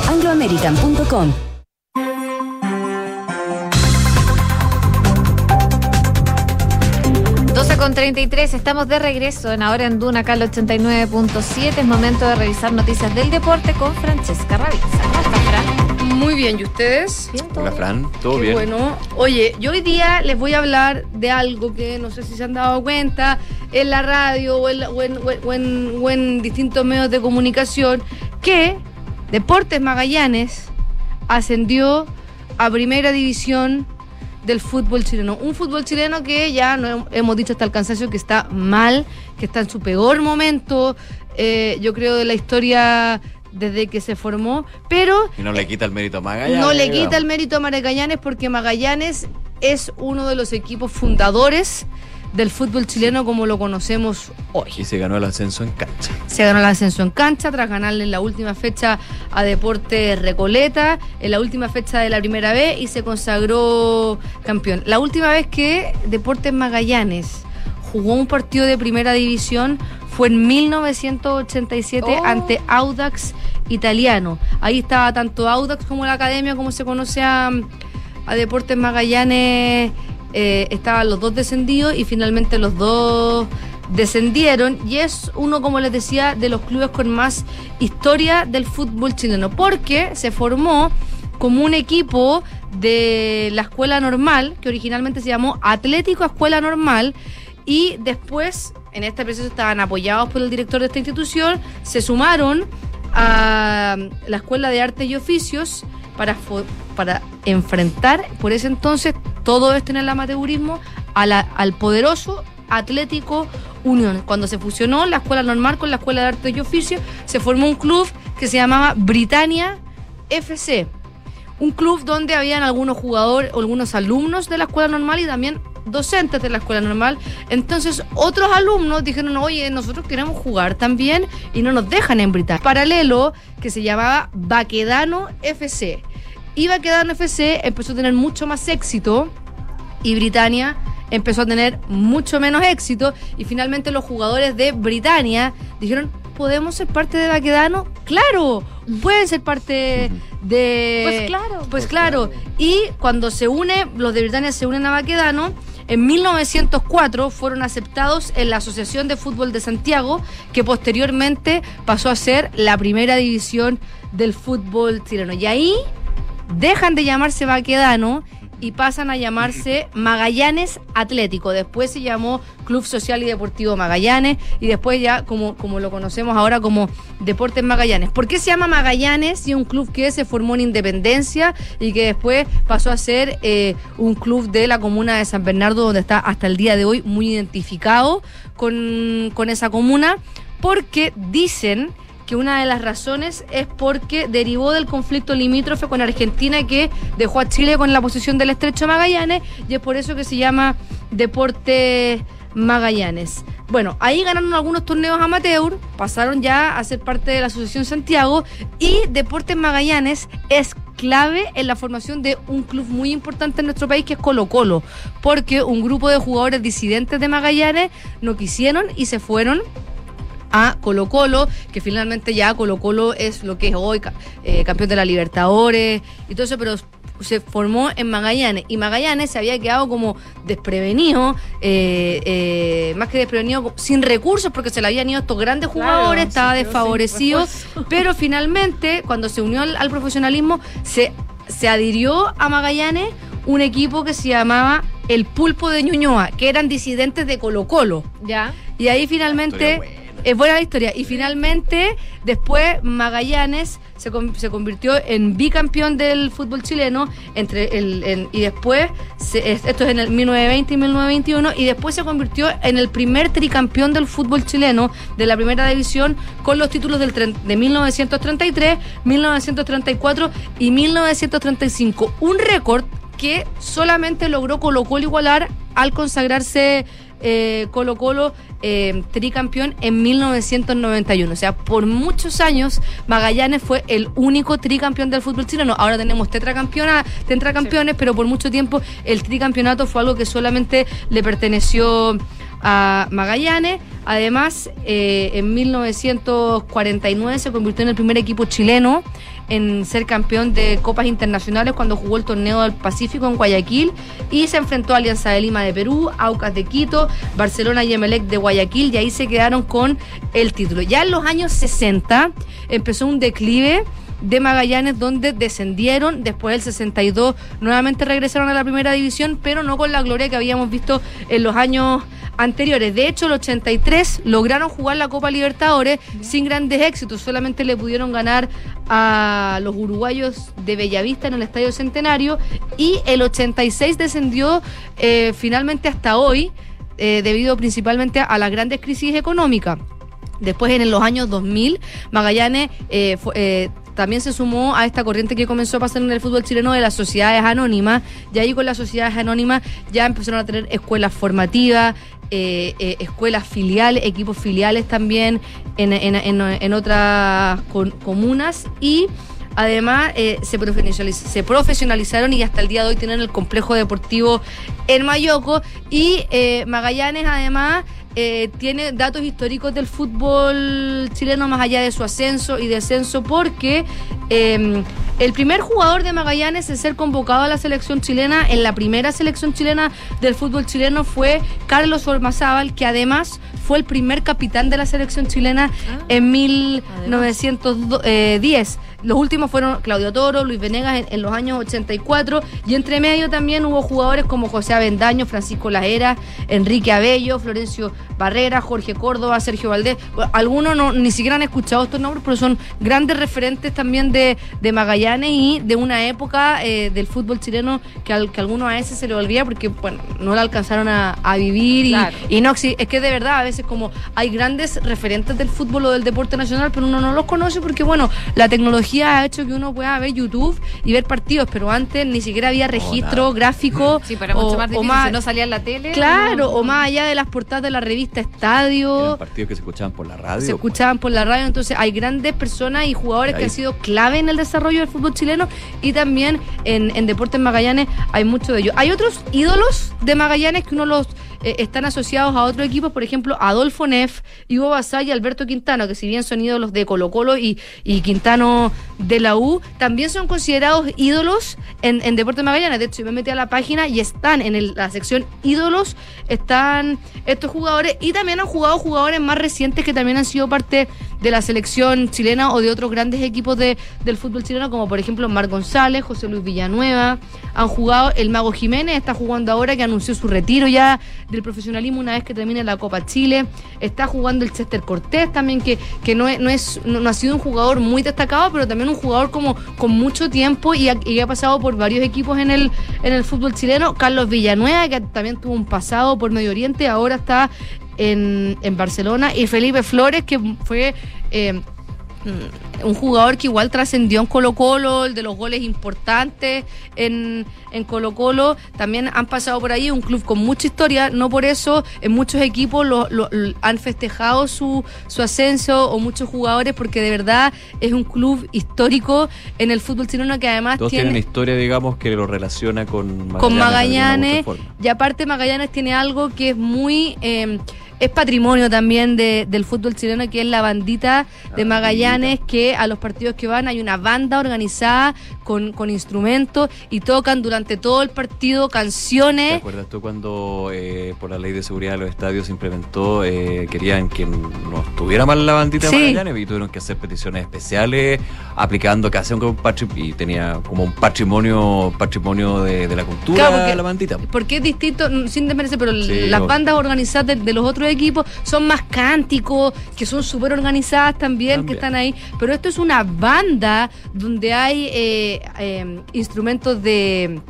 chile.angloamerican.com.
con 33, estamos de regreso en Ahora en Duna, acá al 89.7. Es momento de revisar noticias del deporte con Francesca Ravizza. ¿Cómo estás, Fran?
Muy bien, ¿y ustedes?
Bien, todo
Hola,
bien.
Fran. ¿Todo
Qué
bien?
bueno. Oye, yo hoy día les voy a hablar de algo que no sé si se han dado cuenta en la radio o en, o en- o en- o en- o en distintos medios de comunicación, que Deportes Magallanes ascendió a primera división del fútbol chileno. Un fútbol chileno que ya no hemos dicho hasta el cansancio que está mal, que está en su peor momento, eh, yo creo, de la historia desde que se formó, pero
Y no le quita el mérito a Magallanes.
no le quita
digamos.
el mérito a Magallanes porque Magallanes es uno de los equipos fundadores del fútbol chileno como lo conocemos hoy.
Y se ganó el ascenso en cancha.
Se ganó el ascenso en cancha tras ganarle en la última fecha a Deportes Recoleta, en la última fecha de la primera vez y se consagró campeón. La última vez que Deportes Magallanes jugó un partido de primera división fue en 1987
Oh.
ante Audax Italiano. Ahí estaba tanto Audax como la academia, como se conoce a, a Deportes Magallanes, eh, estaban los dos descendidos y finalmente los dos descendieron. Y es uno, como les decía, de los clubes con más historia del fútbol chileno, porque se formó como un equipo de la escuela normal, que originalmente se llamó Atlético Escuela Normal, y después, en este proceso estaban apoyados por el director de esta institución, se sumaron a la Escuela de Artes y Oficios para, para enfrentar, por ese entonces, todo esto en el amateurismo, al poderoso Atlético Unión. Cuando se fusionó la Escuela Normal con la Escuela de Artes y Oficios, se formó un club que se llamaba Britannia FC un club donde habían algunos jugadores, algunos alumnos de la escuela normal y también docentes de la escuela normal. Entonces otros alumnos dijeron, oye, nosotros queremos jugar también y no nos dejan en Britannia. Paralelo que se llamaba Baquedano FC. Y Baquedano FC empezó a tener mucho más éxito y Britannia empezó a tener mucho menos éxito y finalmente los jugadores de Britannia dijeron, ¿podemos ser parte de Baquedano? Claro, pueden ser parte de...
Pues claro.
Pues claro. Y cuando se une, los de Britannia se unen a Baquedano, en 1904 fueron aceptados en la Asociación de Fútbol de Santiago, que posteriormente pasó a ser la primera división del fútbol chileno. Y ahí dejan de llamarse Baquedano y pasan a llamarse Magallanes Atlético. Después se llamó Club Social y Deportivo Magallanes y después ya como, como lo conocemos ahora como Deportes Magallanes. ¿Por qué se llama Magallanes y un club que se formó en Independencia y que después pasó a ser eh, un club de la comuna de San Bernardo donde está hasta el día de hoy muy identificado con, con esa comuna? Porque dicen que una de las razones es porque derivó del conflicto limítrofe con Argentina que dejó a Chile con la posición del estrecho Magallanes y es por eso que se llama Deporte Magallanes. Bueno, ahí ganaron algunos torneos amateur, pasaron ya a ser parte de la Asociación Santiago y Deportes Magallanes es clave en la formación de un club muy importante en nuestro país que es Colo Colo, porque un grupo de jugadores disidentes de Magallanes no quisieron y se fueron a Colo Colo, que finalmente ya Colo Colo es lo que es hoy, eh, campeón de la Libertadores y todo eso, pero se formó en Magallanes y Magallanes se había quedado como desprevenido, eh, eh, más que desprevenido, sin recursos porque se le habían ido estos grandes jugadores, estaba desfavorecido, pero finalmente cuando se unió al, al profesionalismo se, se adhirió a Magallanes un equipo que se llamaba el Pulpo de Ñuñoa, que eran disidentes de Colo Colo.
Ya.
Y ahí finalmente, es buena la historia, y finalmente después Magallanes se, se convirtió en bicampeón del fútbol chileno, entre el, y después, esto es en el 1920 y 1921, y después se convirtió en el primer tricampeón del fútbol chileno de la primera división con los títulos del de 1933, 1934 y 1935. Un récord que solamente logró Colo Colo igualar al consagrarse eh, Colo Colo eh, tricampeón en 1991. O sea, por muchos años Magallanes fue el único tricampeón del fútbol chileno. Ahora tenemos tetracampeones, pero por mucho tiempo el tricampeonato fue algo que solamente le perteneció a Magallanes. Además, eh, en 1949 se convirtió en el primer equipo chileno en ser campeón de copas internacionales cuando jugó el torneo del Pacífico en Guayaquil y se enfrentó a Alianza de Lima de Perú, Aucas de Quito, Barcelona y Emelec de Guayaquil y ahí se quedaron con el título. Ya en los años 60 empezó un declive de Magallanes donde descendieron, después del 62 nuevamente regresaron a la primera división, pero no con la gloria que habíamos visto en los años anteriores. De hecho, el 83 lograron jugar la Copa Libertadores sin grandes éxitos, solamente le pudieron ganar a los uruguayos de Bellavista en el Estadio Centenario y el 86 descendió eh, finalmente hasta hoy, eh, debido principalmente a las grandes crisis económicas. Después, en los años 2000, Magallanes eh, fu- eh, también se sumó a esta corriente que comenzó a pasar en el fútbol chileno de las sociedades anónimas. Y ahí con las sociedades anónimas ya empezaron a tener escuelas formativas, eh, eh, escuelas filiales, equipos filiales también en, en- en- otras comunas y además eh, se, profesionaliz- se profesionalizaron y hasta el día de hoy tienen el complejo deportivo en Mayoco y eh, Magallanes además eh, tiene datos históricos del fútbol chileno más allá de su ascenso y descenso porque eh, el primer jugador de Magallanes en ser convocado a la selección chilena, en la primera selección chilena del fútbol chileno fue Carlos Ormazábal, que además fue el primer capitán de la selección chilena en 1910. Los últimos fueron Claudio Toro, Luis Venegas en, en los años 84 y entre medio también hubo jugadores como José Avendaño, Francisco Lajera, Enrique Abello, Florencio Barrera, Jorge Córdoba, Sergio Valdés. Algunos no, ni siquiera han escuchado estos nombres, pero son grandes referentes también de, de Magallanes y de una época eh, del fútbol chileno que, al, que a algunos a veces se le olvida porque bueno, no la alcanzaron a, a vivir y,
Claro.
y no, es que de verdad a veces como hay grandes referentes del fútbol o del deporte nacional, pero uno no los conoce porque bueno, la tecnología ha hecho que uno pueda ver YouTube y ver partidos, pero antes ni siquiera había registro gráfico
Sí, pero
o,
mucho más
o más-
si no salía en la tele.
claro,
no-
o más allá de las portadas de la revista
Eran
Estadio.
partidos que se escuchaban por la radio.
Se escuchaban por la radio, entonces hay grandes personas y jugadores que han sido clave en el desarrollo del fútbol chileno y también en, en Deportes Magallanes hay mucho de ello. Hay otros ídolos de Magallanes que uno los eh, están asociados a otros equipos, por ejemplo, Adolfo Neff, Hugo Basay y Alberto Quintano, que si bien son ídolos de Colo Colo y, Quintano de la U, también son considerados ídolos en, en Deportes Magallanes. De hecho, yo me metí a la página y están en el- la sección ídolos, están estos jugadores y también han jugado jugadores más recientes que también han sido parte de la selección chilena o de otros grandes equipos de, del fútbol chileno, como por ejemplo Mar González, José Luis Villanueva. Han jugado el Mago Jiménez, está jugando ahora que anunció su retiro ya del profesionalismo una vez que termine la Copa Chile. Está jugando el Chester Cortés también, que, que no, es, no, es, no, ha sido un jugador muy destacado, pero también un jugador como con mucho tiempo y ha, y ha pasado por varios equipos en el, en el fútbol chileno. Carlos Villanueva, que también tuvo un pasado por Medio Oriente, ahora está en, en Barcelona. Y Felipe Flores, que fue... eh, un jugador que igual trascendió en Colo Colo, el de los goles importantes en, en Colo Colo, también han pasado por ahí, un club con mucha historia, no por eso en muchos equipos lo, lo- lo- han festejado su, su ascenso o muchos jugadores porque de verdad es un club histórico en el fútbol chileno que además
Todos
tiene
tienen historia, digamos, que lo relaciona con Magallanes.
con Magallanes. y aparte Magallanes tiene algo que es muy eh, es patrimonio también de- del fútbol chileno que es la bandita de
La
Magallanes que a los partidos que van hay una banda organizada con, con instrumentos y tocan durante todo el partido
¿Te
canciones
acuerdas tú cuando eh, por la ley de seguridad de los estadios se implementó, eh, querían que no estuviera mal la bandita
Sí.
de Magallanes y tuvieron que hacer peticiones especiales aplicando como un patri- y tenía como un patrimonio patrimonio de, de la cultura
Claro, porque-
la bandita.
porque es distinto, sin desmerecer, pero
Sí,
las bandas organizadas de, de los otros equipos son más cánticos, que son súper organizadas también,
También.
que están ahí. Pero esto es una banda donde hay eh, eh, instrumentos de.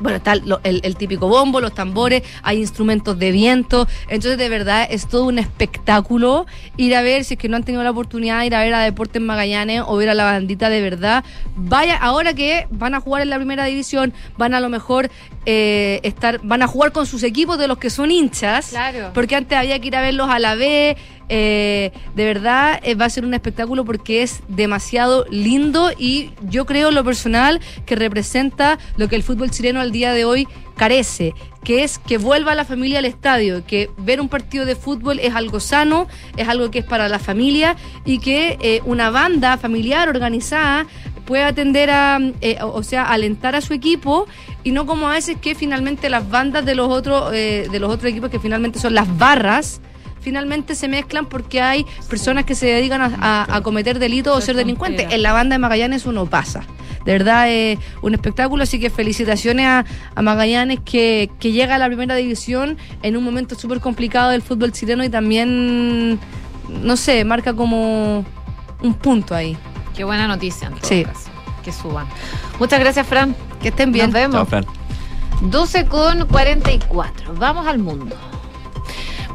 Bueno, está lo- el, el típico bombo, los tambores, hay instrumentos de viento. Entonces, de verdad, es todo un espectáculo ir a ver, si es que no han tenido la oportunidad de ir a ver a Deportes Magallanes o ver a la bandita de verdad. Vaya, ahora que van a jugar en la primera división, van a lo mejor eh, estar, van a jugar con sus equipos de los que son hinchas.
Claro.
Porque antes había que ir a verlos a la B. eh, de verdad eh, va a ser un espectáculo porque es demasiado lindo y yo creo lo personal que representa lo que el fútbol chileno al día de hoy carece, que es que vuelva la familia al estadio, que ver un partido de fútbol es algo sano, es algo que es para la familia y que eh, una banda familiar organizada puede atender a, eh, o o sea, alentar a su equipo y no como a veces que finalmente las bandas de los otros eh, de los otros equipos que finalmente son las barras finalmente se mezclan porque hay personas que se dedican a, a- a cometer delitos o ser delincuentes. En la banda de Magallanes eso no pasa. De verdad es un espectáculo, así que felicitaciones a, a Magallanes que, que llega a la primera división en un momento súper complicado del fútbol chileno y también, no sé, marca como un punto ahí.
Qué buena noticia, en todo
Sí.
caso, Que suban. Muchas gracias, Fran.
Que estén bien.
Nos vemos.
Chao, Fran.
12 con 44. Vamos al mundo.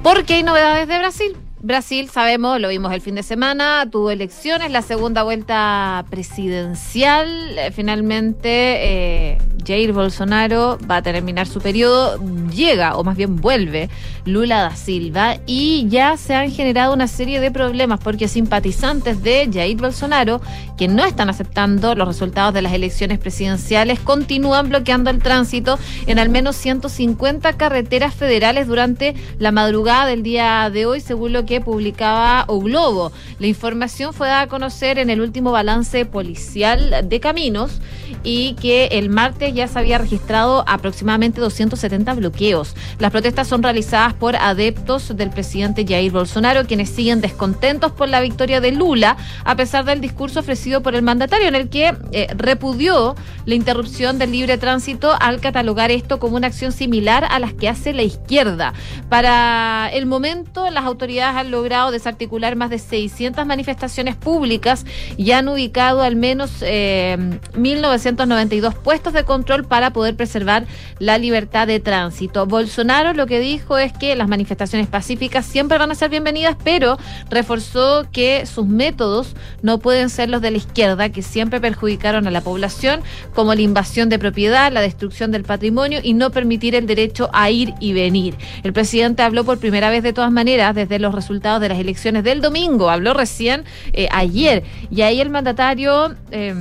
Porque hay novedades de Brasil. Brasil, sabemos, lo vimos el fin de semana, tuvo elecciones, la segunda vuelta presidencial. Eh, Finalmente, eh, Jair Bolsonaro va a terminar su periodo, llega, o más bien vuelve, Lula da Silva, y ya se han generado una serie de problemas porque simpatizantes de Jair Bolsonaro, que no están aceptando los resultados de las elecciones presidenciales, continúan bloqueando el tránsito en al menos 150 carreteras federales durante la madrugada del día de hoy, según lo que publicaba O Globo. La información fue dada a conocer en el último balance policial de caminos y que el martes ya se había registrado aproximadamente 270 bloqueos. Las protestas son realizadas por adeptos del presidente Jair Bolsonaro, quienes siguen descontentos por la victoria de Lula, a pesar del discurso ofrecido por el mandatario, en el que eh, repudió la interrupción del libre tránsito al catalogar esto como una acción similar a las que hace la izquierda. Para el momento, las autoridades logrado desarticular más de 600 manifestaciones públicas y han ubicado al menos eh, 1.992 puestos de control para poder preservar la libertad de tránsito. Bolsonaro lo que dijo es que las manifestaciones pacíficas siempre van a ser bienvenidas, pero reforzó que sus métodos no pueden ser los de la izquierda, que siempre perjudicaron a la población, como la invasión de propiedad, la destrucción del patrimonio y no permitir el derecho a ir y venir. El presidente habló por primera vez de todas maneras desde los resultados de las elecciones del domingo, habló recién eh, ayer, y ahí el mandatario... Eh,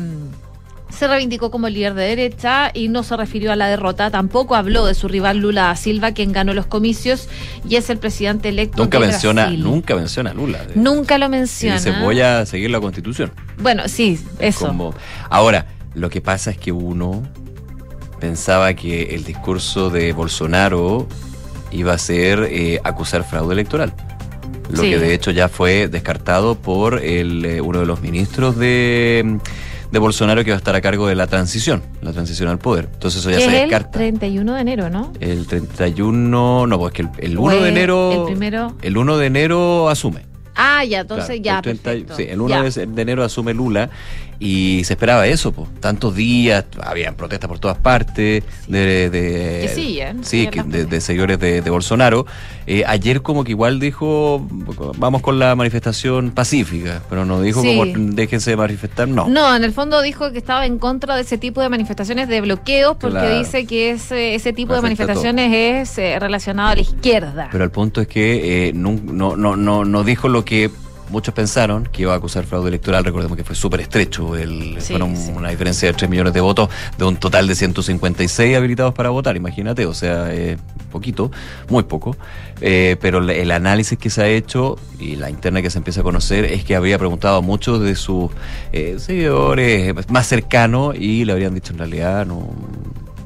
se reivindicó como líder de derecha y no se refirió a la derrota. Tampoco habló de su rival Lula da Silva, quien ganó los comicios y es el presidente electo.
Nunca
de
menciona,
Brasil.
nunca menciona a Lula.
Nunca lo menciona.
dice, voy a seguir la constitución.
Bueno, sí, eso.
Como- Ahora, lo que pasa es que uno pensaba que el discurso de Bolsonaro iba a ser eh, acusar fraude electoral. Lo
Sí.
que de hecho ya fue descartado por el, eh, uno de los ministros de, de Bolsonaro que va a estar a cargo de la transición, la transición al poder. Entonces eso ya se
es el
descarta.
31 de enero, ¿no?
El 31, no, pues que el, el 1 de enero.
el primero.
El 1 de enero asume.
Ah, ya, entonces
Claro,
ya.
el 30
perfecto.
sí, el 1
Ya.
de, de enero asume Lula y se esperaba eso, po. tantos días, habían protestas por todas partes, de, de-
Que siguen,
sí, que de, de seguidores de, de Bolsonaro. Eh, ayer como que igual dijo, vamos con la manifestación pacífica, pero no dijo
Sí.
como déjense de manifestar, no.
No, en el fondo dijo que estaba en contra de ese tipo de manifestaciones de bloqueos porque
Claro.
dice que ese, ese tipo de manifestaciones es eh, relacionado a la izquierda.
Pero el punto es que eh, no, no, no, no dijo lo que muchos pensaron, que iba a acusar fraude electoral. Recordemos que fue súper estrecho. El,
Sí,
fueron
sí.
una diferencia de 3 millones de votos de un total de 156 habilitados para votar. Imagínate, o sea, eh, poquito, muy poco. Eh, pero el- el análisis que se ha hecho y la interna que se empieza a conocer es que habría preguntado a muchos de sus eh, seguidores más cercanos y le habrían dicho en realidad no.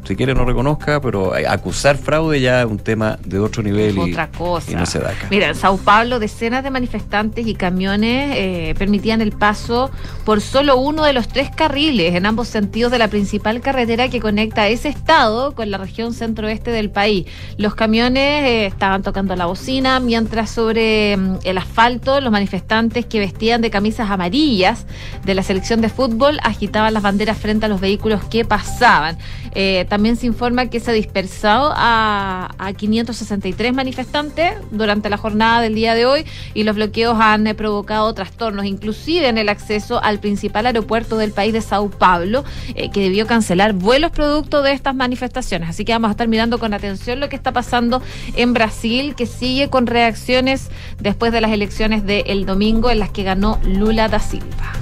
Si quiere no reconozca, pero eh, acusar fraude ya es un tema de otro nivel y,
otra cosa.
y no se da acá.
Mira, en Sao Paulo decenas de manifestantes y camiones eh, permitían el paso por solo uno de los tres carriles en ambos sentidos de la principal carretera que conecta ese estado con la región centroeste del país. Los camiones eh, estaban tocando la bocina, mientras sobre mm, el asfalto los manifestantes que vestían de camisas amarillas de la selección de fútbol agitaban las banderas frente a los vehículos que pasaban. Eh, también se informa que se ha dispersado a, a 563 manifestantes durante la jornada del día de hoy y los bloqueos han eh, provocado trastornos, inclusive en el acceso al principal aeropuerto del país de Sao Paulo, eh, que debió cancelar vuelos producto de estas manifestaciones. Así que vamos a estar mirando con atención lo que está pasando en Brasil, que sigue con reacciones después de las elecciones del domingo en las que ganó Lula da Silva.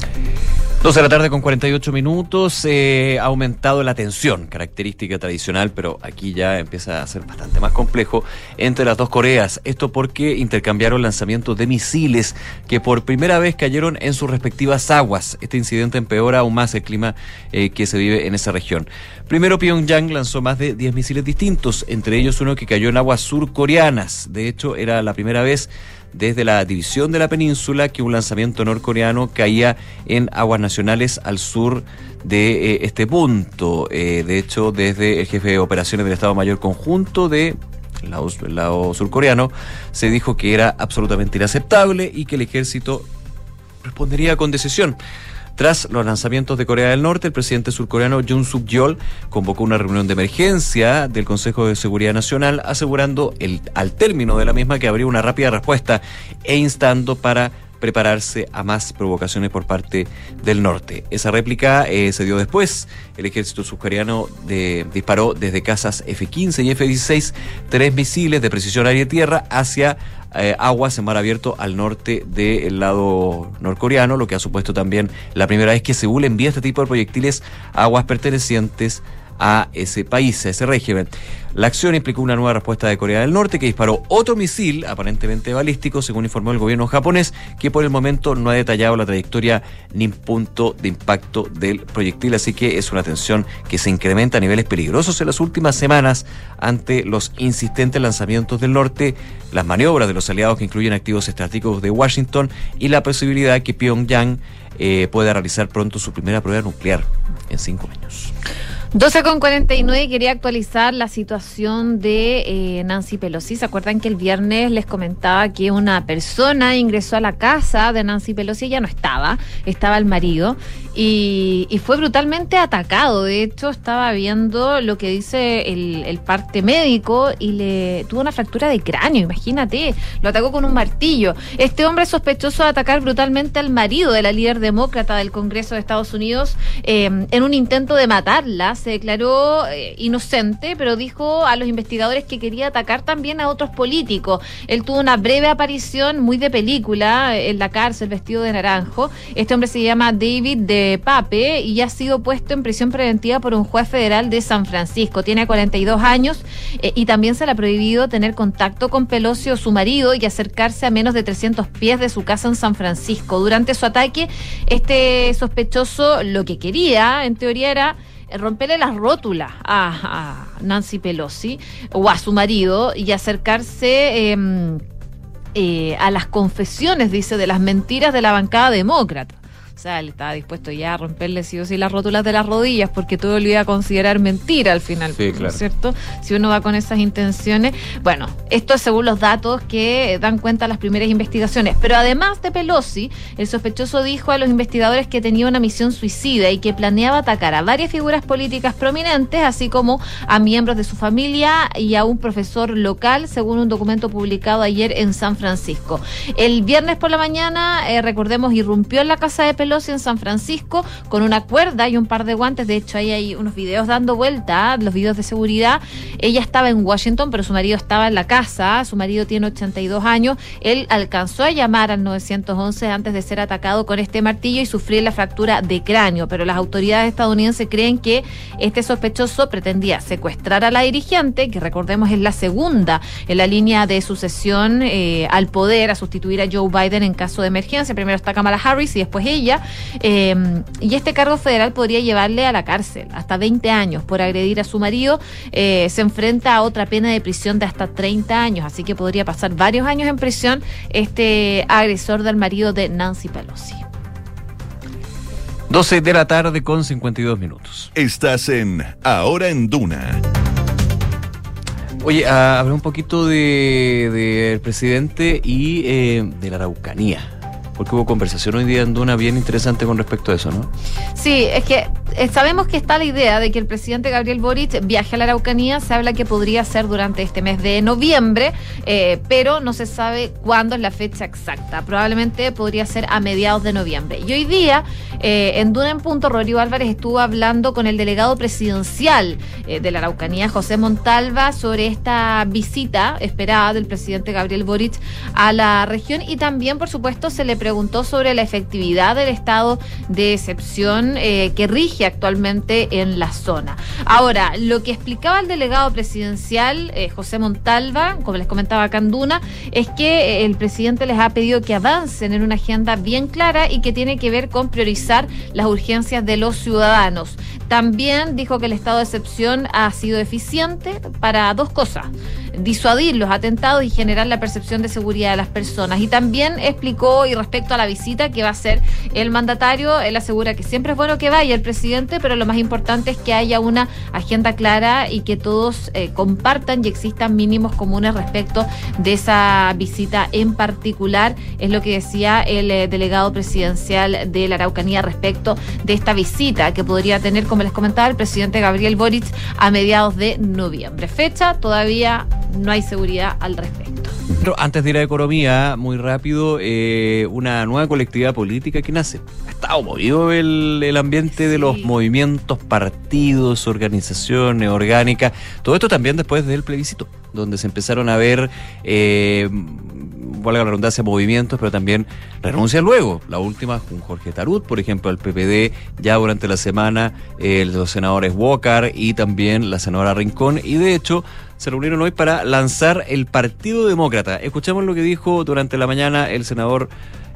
12 de la tarde con 48 minutos, eh, ha aumentado la tensión, característica tradicional, pero aquí ya empieza a ser bastante más complejo, entre las dos Coreas. Esto porque intercambiaron lanzamientos de misiles que por primera vez cayeron en sus respectivas aguas. Este incidente empeora aún más el clima eh, que se vive en esa región. Primero Pyongyang lanzó más de 10 misiles distintos, entre ellos uno que cayó en aguas surcoreanas. De hecho, era la primera vez desde la división de la península que un lanzamiento norcoreano caía en aguas nacionales al sur de eh, este punto. Eh, de hecho, desde el jefe de operaciones del Estado Mayor Conjunto de el lado, lado surcoreano se dijo que era absolutamente inaceptable y que el ejército respondería con decisión. Tras los lanzamientos de Corea del Norte, el presidente surcoreano Jun Suk Yeol convocó una reunión de emergencia del Consejo de Seguridad Nacional, asegurando el, al término de la misma que habría una rápida respuesta e instando para prepararse a más provocaciones por parte del norte. Esa réplica eh, se dio después. El ejército subcoreano de, disparó desde casas F-15 y F-16 tres misiles de precisión aire-tierra hacia eh, aguas en mar abierto al norte del lado norcoreano, lo que ha supuesto también la primera vez que Seúl envía este tipo de proyectiles a aguas pertenecientes a ese país, a ese régimen. La acción implicó una nueva respuesta de Corea del Norte que disparó otro misil, aparentemente balístico, según informó el gobierno japonés, que por el momento no ha detallado la trayectoria ni punto de impacto del proyectil, así que es una tensión que se incrementa a niveles peligrosos en las últimas semanas ante los insistentes lanzamientos del norte, las maniobras de los aliados que incluyen activos estratégicos de Washington y la posibilidad que Pyongyang eh, pueda realizar pronto su primera prueba nuclear en cinco años.
12 con 49 quería actualizar la situación de eh, Nancy Pelosi. ¿Se acuerdan que el viernes les comentaba que una persona ingresó a la casa de Nancy Pelosi? Ella no estaba, estaba el marido y, fue brutalmente atacado. De hecho, estaba viendo lo que dice el, parte médico y le tuvo una fractura de cráneo, imagínate. Lo atacó con un martillo. Este hombre sospechoso de atacar brutalmente al marido de la líder demócrata del Congreso de Estados Unidos eh, en un intento de matarla se declaró eh, inocente, pero dijo a los investigadores que quería atacar también a otros políticos. Él tuvo una breve aparición muy de película eh, en la cárcel vestido de naranjo. Este hombre se llama David de Pape y ha sido puesto en prisión preventiva por un juez federal de San Francisco. Tiene 42 años eh, y también se le ha prohibido tener contacto con Pelosi o su marido y acercarse a menos de 300 pies de su casa en San Francisco. Durante su ataque, este sospechoso lo que quería, en teoría, era romperle las rótulas a, Nancy Pelosi o a su marido y acercarse em, eh, a las confesiones, dice, de las mentiras de la bancada demócrata. O sea, él estaba dispuesto ya a romperle sí o sí las rótulas de las rodillas porque todo lo iba a considerar mentira al final, ¿no es cierto? Si uno va con esas intenciones. Bueno, esto es según los datos que dan cuenta las primeras investigaciones. Pero además de Pelosi, el sospechoso dijo a los investigadores que tenía una misión suicida y que planeaba atacar a varias figuras políticas prominentes, así como a miembros de su familia y a un profesor local, según un documento publicado ayer en San Francisco. El viernes por la mañana, eh, recordemos, irrumpió en la casa de Pelosi en San Francisco con una cuerda y un par de guantes. De hecho, ahí hay unos videos dando vuelta, los videos de seguridad. Ella estaba en Washington, pero su marido estaba en la casa. Su marido tiene 82 años. Él alcanzó a llamar al 911 antes de ser atacado con este martillo y sufrir la fractura de cráneo. Pero las autoridades estadounidenses creen que este sospechoso pretendía secuestrar a la dirigente, que recordemos es la segunda en la línea de sucesión eh, al poder, a sustituir a Joe Biden en caso de emergencia. Primero está Kamala Harris y después ella. Em, y este cargo federal podría llevarle a la cárcel hasta 20 años por agredir a su marido. Eh, se enfrenta a otra pena de prisión de hasta 30 años, así que podría pasar varios años en prisión este agresor del marido de Nancy Pelosi.
12 de la tarde con 52 minutos.
Estás en Ahora en Duna.
Oye, a hablar un poquito del de, presidente y eh, de la Araucanía porque hubo conversación hoy día en Duna bien interesante con respecto a eso, ¿no?
Sí, es que eh, sabemos que está la idea de que el presidente Gabriel Boric viaje a la Araucanía, se habla que podría ser durante este mes de noviembre, eh, pero no se sabe cuándo es la fecha exacta, probablemente podría ser a mediados de noviembre. Y hoy día, eh, en Duna en Punto, Rodrigo Álvarez estuvo hablando con el delegado presidencial de la Araucanía, José Montalva, sobre esta visita esperada del presidente Gabriel Boric a la región y también, por supuesto, se le preguntó sobre la efectividad del estado de excepción eh, que rige actualmente en la zona. Ahora, lo que explicaba el delegado presidencial, eh, José Montalva, como les comentaba Canduna, es que eh, el presidente les ha pedido que avancen en una agenda bien clara y que tiene que ver con priorizar las urgencias de los ciudadanos. También dijo que el estado de excepción ha sido eficiente para dos cosas, disuadir los atentados y generar la percepción de seguridad de las personas. Y también explicó, y respecto a la visita que va a hacer el mandatario, él asegura que siempre es bueno que vaya el presidente, pero lo más importante es que haya una agenda clara y que todos eh, compartan y existan mínimos comunes respecto de esa visita en particular, es lo que decía el eh, delegado presidencial de la Araucanía respecto de esta visita que podría tener como les comentaba, el presidente Gabriel Boric a mediados de noviembre. Fecha, todavía no hay seguridad al respecto.
Pero antes de ir a economía, muy rápido, eh, una nueva colectividad política que nace. Ha estado movido el, el ambiente de los movimientos, partidos, organizaciones orgánicas. Todo esto también después del plebiscito, donde se empezaron a ver, eh, valga la redundancia, movimientos, pero también renuncias luego. La última con Jorge Tarut, por ejemplo, al PPD, ya durante la semana, eh, los senadores Walker y también la senadora Rincón. Y de hecho, se reunieron hoy para lanzar el Partido Demócrata. Escuchamos lo que dijo durante la mañana el senador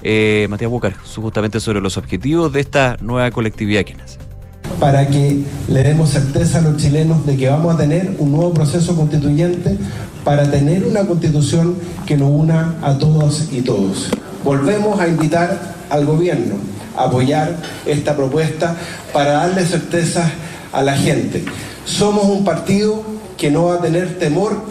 eh, Matías Walker, justamente sobre los objetivos de esta nueva colectividad que nace.
Para que le demos certeza a los chilenos de que vamos a tener un nuevo proceso constituyente para tener una constitución que nos una a todos y todos. Volvemos a invitar al gobierno a apoyar esta propuesta para darle certeza a la gente. Somos un partido que no va a tener temor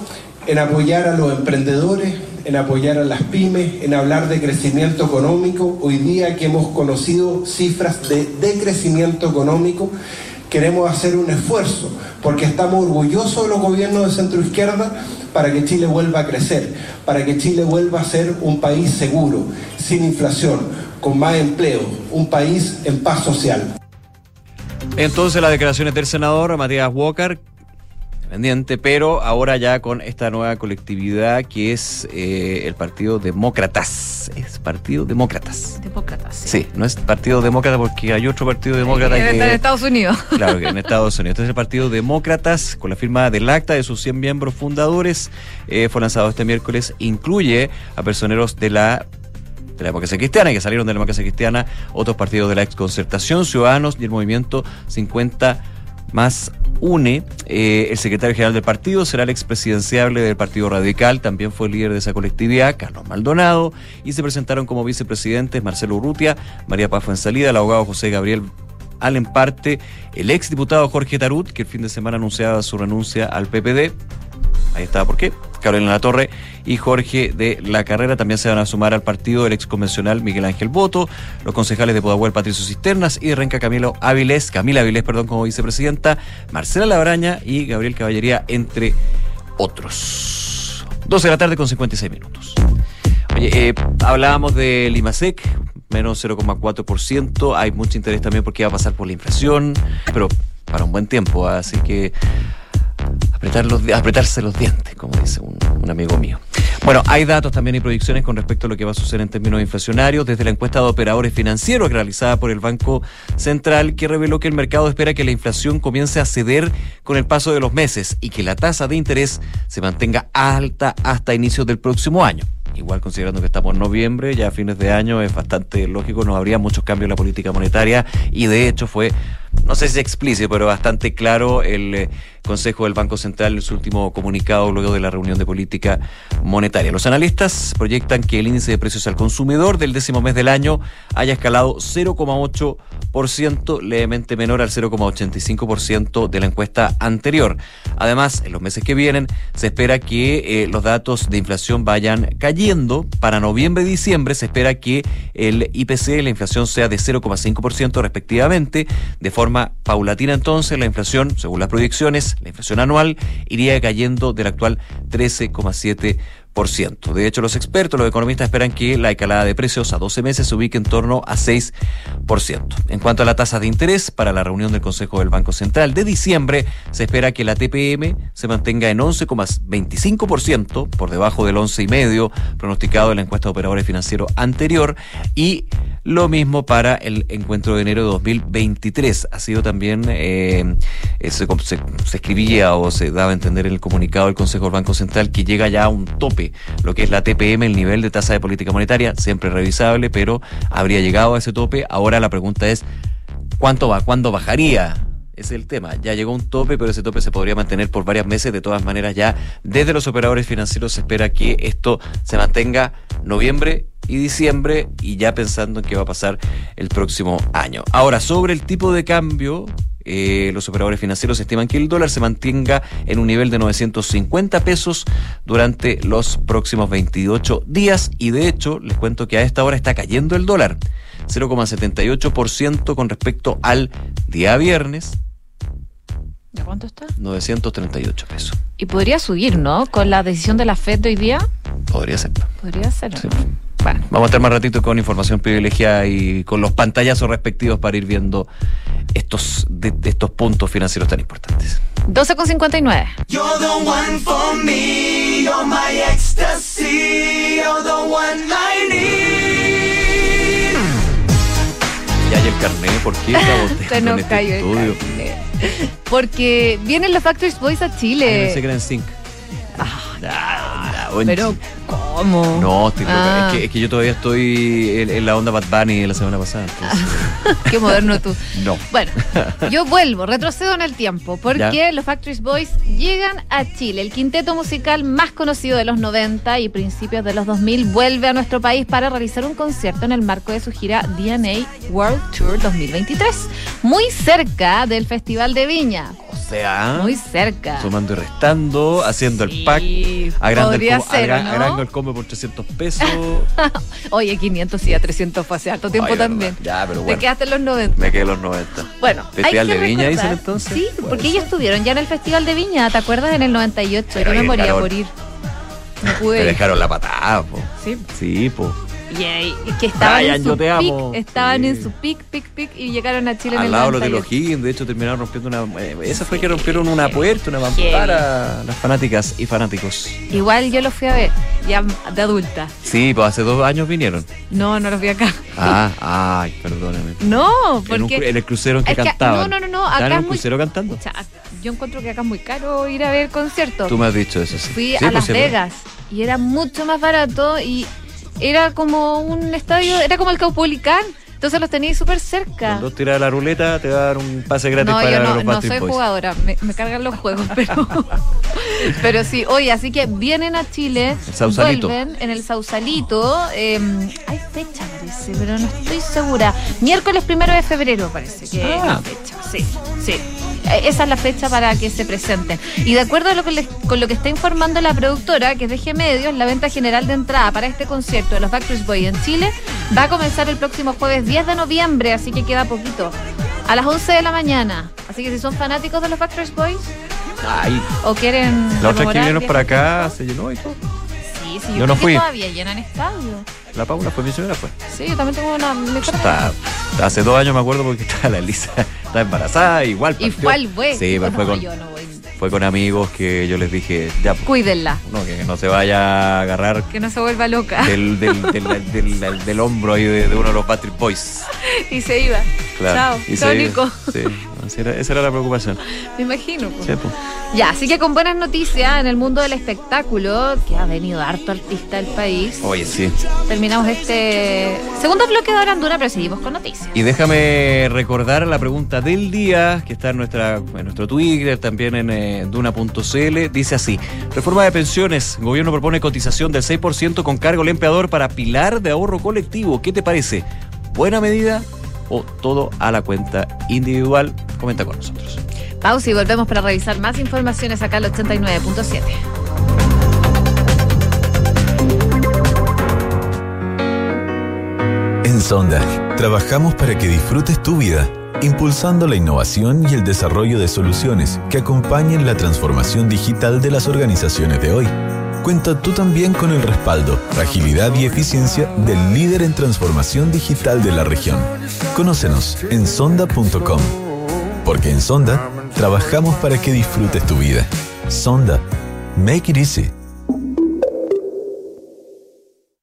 en apoyar a los emprendedores, en apoyar a las pymes, en hablar de crecimiento económico. Hoy día que hemos conocido cifras de decrecimiento económico, queremos hacer un esfuerzo porque estamos orgullosos de los gobiernos de centro izquierda para que Chile vuelva a crecer, para que Chile vuelva a ser un país seguro, sin inflación, con más empleo, un país en paz social.
Entonces las declaraciones del senador Matías Walker, pendiente, pero ahora ya con esta nueva colectividad que es eh, el Partido Demócratas. Es Partido Demócratas.
Demócratas.
Sí, no es Partido Demócrata porque hay otro Partido Demócrata
En
que...
Estados Unidos.
Claro, que en Estados Unidos. Entonces el Partido Demócratas, con la firma del acta de sus 100 miembros fundadores, eh, fue lanzado este miércoles. Incluye a personeros de la de la democracia cristiana, que salieron de la democracia cristiana, otros partidos de la exconcertación, Ciudadanos y el movimiento 50 más UNE. Eh, el secretario general del partido será el expresidenciable del Partido Radical, también fue líder de esa colectividad, Carlos Maldonado, y se presentaron como vicepresidentes Marcelo Urrutia, María Paz Fuensalida, el abogado José Gabriel Allen Parte, el exdiputado Jorge Tarut, que el fin de semana anunciaba su renuncia al PPD. Ahí está, ¿por qué? Carolina La Torre y Jorge de la Carrera también se van a sumar al partido del exconvencional Miguel Ángel Boto, los concejales de Pudahuel Patricio Cisternas y de Renca Camilo Áviles, Camila Áviles, perdón, como vicepresidenta, Marcela Labraña y Gabriel Caballería, entre otros. 12 de la tarde con 56 minutos. Oye, eh, hablábamos del IMASEC, menos 0,4%. Hay mucho interés también porque va a pasar por la inflación, pero para un buen tiempo. Así que apretar los, apretarse los dientes, como dice un, un amigo mío. Bueno, hay datos también y proyecciones con respecto a lo que va a suceder en términos inflacionarios, desde la encuesta de operadores financieros realizada por el Banco Central, que reveló que el mercado espera que la inflación comience a ceder con el paso de los meses y que la tasa de interés se mantenga alta hasta inicios del próximo año. Igual considerando que estamos en noviembre, ya a fines de año es bastante lógico, no habría muchos cambios en la política monetaria y de hecho fue, no sé si explícito, pero bastante claro el eh, Consejo del Banco Central en su último comunicado luego de la reunión de política monetaria. Los analistas proyectan que el índice de precios al consumidor del décimo mes del año haya escalado 0,8%, levemente menor al 0,85% de la encuesta anterior. Además, en los meses que vienen se espera que eh, los datos de inflación vayan cayendo. Para noviembre y diciembre se espera que el IPC, la inflación, sea de 0,5% respectivamente. De forma paulatina entonces, la inflación, según las proyecciones, la inflación anual iría cayendo del actual 13,7%. De hecho, los expertos, los economistas esperan que la escalada de precios a 12 meses se ubique en torno a 6%. En cuanto a la tasa de interés, para la reunión del Consejo del Banco Central de diciembre, se espera que la TPM se mantenga en 11,25%, por debajo del 11,5% pronosticado en la encuesta de operadores financieros anterior, y lo mismo para el encuentro de enero de 2023. Ha sido también, eh, eh, se, escribía o se daba a entender en el comunicado del Consejo del Banco Central que llega ya a un tope, lo que es la TPM, el nivel de tasa de política monetaria, siempre revisable, pero habría llegado a ese tope. Ahora la pregunta es, ¿cuánto va? ¿Cuándo bajaría? Es el tema. Ya llegó un tope, pero ese tope se podría mantener por varios meses. De todas maneras, ya desde los operadores financieros se espera que esto se mantenga noviembre y diciembre y ya pensando en qué va a pasar el próximo año. Ahora, sobre el tipo de cambio, eh, los operadores financieros estiman que el dólar se mantenga en un nivel de 950 pesos durante los próximos 28 días y de hecho les cuento que a esta hora está cayendo el dólar 0,78% con respecto al día viernes
¿De cuánto está?
938 pesos.
Y podría subir, ¿no? Con la decisión de la FED de hoy día.
Podría ser.
Podría ser.
Sí.
Bueno.
Vamos a estar más ratito con información privilegiada y con los pantallazos respectivos para ir viendo estos, de, de estos puntos financieros tan importantes.
12,59.
You're the one for me, you're my ecstasy, you're the one I need.
Ya hay el carnet, ¿por qué
Se nos
en este
cayó el carnet. Porque vienen los Factory Boys a
Ay,
Chile.
era en Sync. Ah, bueno.
Pero, ¿cómo?
No, estoy.
Ah.
Es, que, es que yo todavía estoy en, en la onda Bad Bunny de la semana pasada. entonces,
Qué moderno tú.
no.
Bueno, yo vuelvo, retrocedo en el tiempo, porque
Ya.
los Factory Boys llegan a Chile. El quinteto musical más conocido de los 90 y principios de los 2000 vuelve a nuestro país para realizar un concierto en el marco de su gira DNA World Tour 2023, muy cerca del Festival de Viña.
O sea,
Muy cerca.
sumando y restando, haciendo
Sí,
el pack, agra-
¿no?
Agrando el combo por 300 pesos.
Oye, 500 y a 300 fue hace harto tiempo
Ay,
también.
Ya, pero
Te
bueno.
quedaste en los 90.
Me quedé en los 90.
Bueno,
Festival
hay que
de Viña, dicen entonces.
Sí, porque ellos estuvieron ya en el Festival de Viña, ¿te acuerdas? En el 98.
Pero
Yo me moría
dejaron-
por ir. No
Me
pude ir.
dejaron la patada, po.
Sí.
Sí, po.
Y, ahí- y que estaban
Brian,
en su pic, estaban
Sí.
en su pic, pic, pic y llegaron a Chile en
Al
el
lado de los de
98.
los Higgins, de hecho terminaron rompiendo una. eh, esa fue que rompieron una puerta, una
Heavy.
mampara. Las fanáticas y fanáticos.
Igual yo los fui a ver, ya de adulta.
Sí, pues hace dos años vinieron.
No, no los vi acá.
Ah, ay, perdóname.
No,
En, un
porque...
en el crucero en que cantaban.
no, no, no, no,
¿Estaban
acá
en
es muy-
crucero cantando?
Yo encuentro que acá es muy caro ir a ver conciertos.
Tú me has dicho eso, sí.
Fui
Sí,
a
pues,
Las
pues.
Vegas y era mucho más barato y era como un estadio, era como el Caupolicán. Entonces los teníais súper cerca.
Tiradas de la ruleta te va a dar un pase gratis
No,
para
yo no,
los
no soy
Boys.
jugadora, me, me cargan los juegos, pero, pero sí, oye, así que vienen a Chile,
Sausalito.
vuelven en el Sausalito, eh, hay fecha parece, pero no estoy segura, miércoles primero de febrero parece que
Ah.
fecha, sí, sí, esa es la fecha para que se presenten. Y de acuerdo a lo que les- con lo que está informando la productora, que es de G Medios, la venta general de entrada para este concierto de los Backstreet Boys en Chile va a comenzar el próximo jueves 10 de noviembre, así que queda poquito. A las 11 de la mañana. Así que si son fanáticos de los Backstreet Boys
Ay,
o quieren.
la otra que vinieron para
viejos
acá se llenó y todo.
Sí, sí,
Yo
yo,
no
que
fui.
todavía llenan estadio.
La Paula fue mi señora, fue.
Sí, yo también tengo una.
Está, hace dos años me acuerdo porque estaba la Elisa, estaba embarazada, igual.
Y
partió.
fue al güey.
Sí, fue con,
yo no voy.
fue con amigos que yo les dije, ya, pues,
Cuídenla,
no, que no se vaya a agarrar
que no se vuelva loca.
del, del, del, del- del- del hombro ahí de, de uno de los Patrick Boys.
y se iba.
Claro.
Chao.
Y
Chao,
se-
Nico.
Sí, era- esa era la preocupación.
Me imagino. pues.
Sí, pues.
Ya, así que con buenas noticias en el mundo del espectáculo, que ha venido harto artista del país.
Oye, sí.
Terminamos este segundo bloque de Hora Anduna, pero seguimos con noticias.
Y déjame recordar la pregunta del día, que está en, nuestra, en nuestro Twitter, también en eh, duna.cl. Dice así: Reforma de pensiones. Gobierno propone cotización del 6% con cargo al empleador para pilar de ahorro colectivo. ¿Qué te parece? ¿Buena medida o todo a la cuenta individual? Comenta con nosotros.
Pausa y volvemos para revisar más informaciones acá al 89.7.
En Sonda, trabajamos para que disfrutes tu vida, impulsando la innovación y el desarrollo de soluciones que acompañen la transformación digital de las organizaciones de hoy. Cuenta tú también con el respaldo, agilidad y eficiencia del líder en transformación digital de la región. Conócenos en sonda.com. Porque en Sonda, trabajamos para que disfrutes tu vida. Sonda. Make it easy.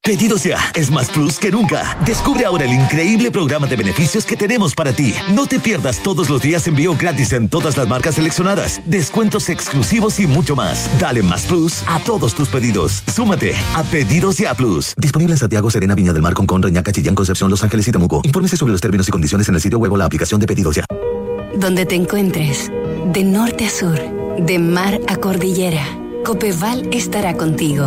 Pedidos ya es más plus que nunca. Descubre ahora el increíble programa de beneficios que tenemos para ti. No te pierdas todos los días envío gratis en todas las marcas seleccionadas, descuentos exclusivos y mucho más. Dale más plus a todos tus pedidos. Súmate a Pedidos ya Plus. Disponible en Santiago, Serena, Viña del Mar, Concón, Reñaca, Chillán, Concepción, Los Ángeles y Temuco. Infórmese sobre los términos y condiciones en el sitio web o la aplicación de Pedidos ya.
Donde te encuentres, de norte a sur, de mar a cordillera, Copeval estará contigo,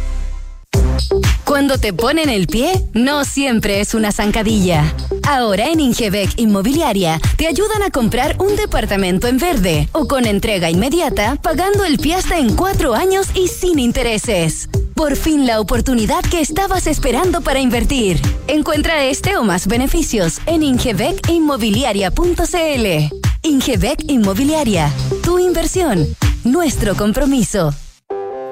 Cuando te ponen el pie, no siempre es una zancadilla. Ahora en Ingebec Inmobiliaria te ayudan a comprar un departamento en verde o con entrega inmediata, pagando el pie hasta en cuatro años y sin intereses. Por fin la oportunidad que estabas esperando para invertir. Encuentra este o más beneficios en ingebecinmobiliaria.cl. Ingebec Inmobiliaria, tu inversión, nuestro compromiso.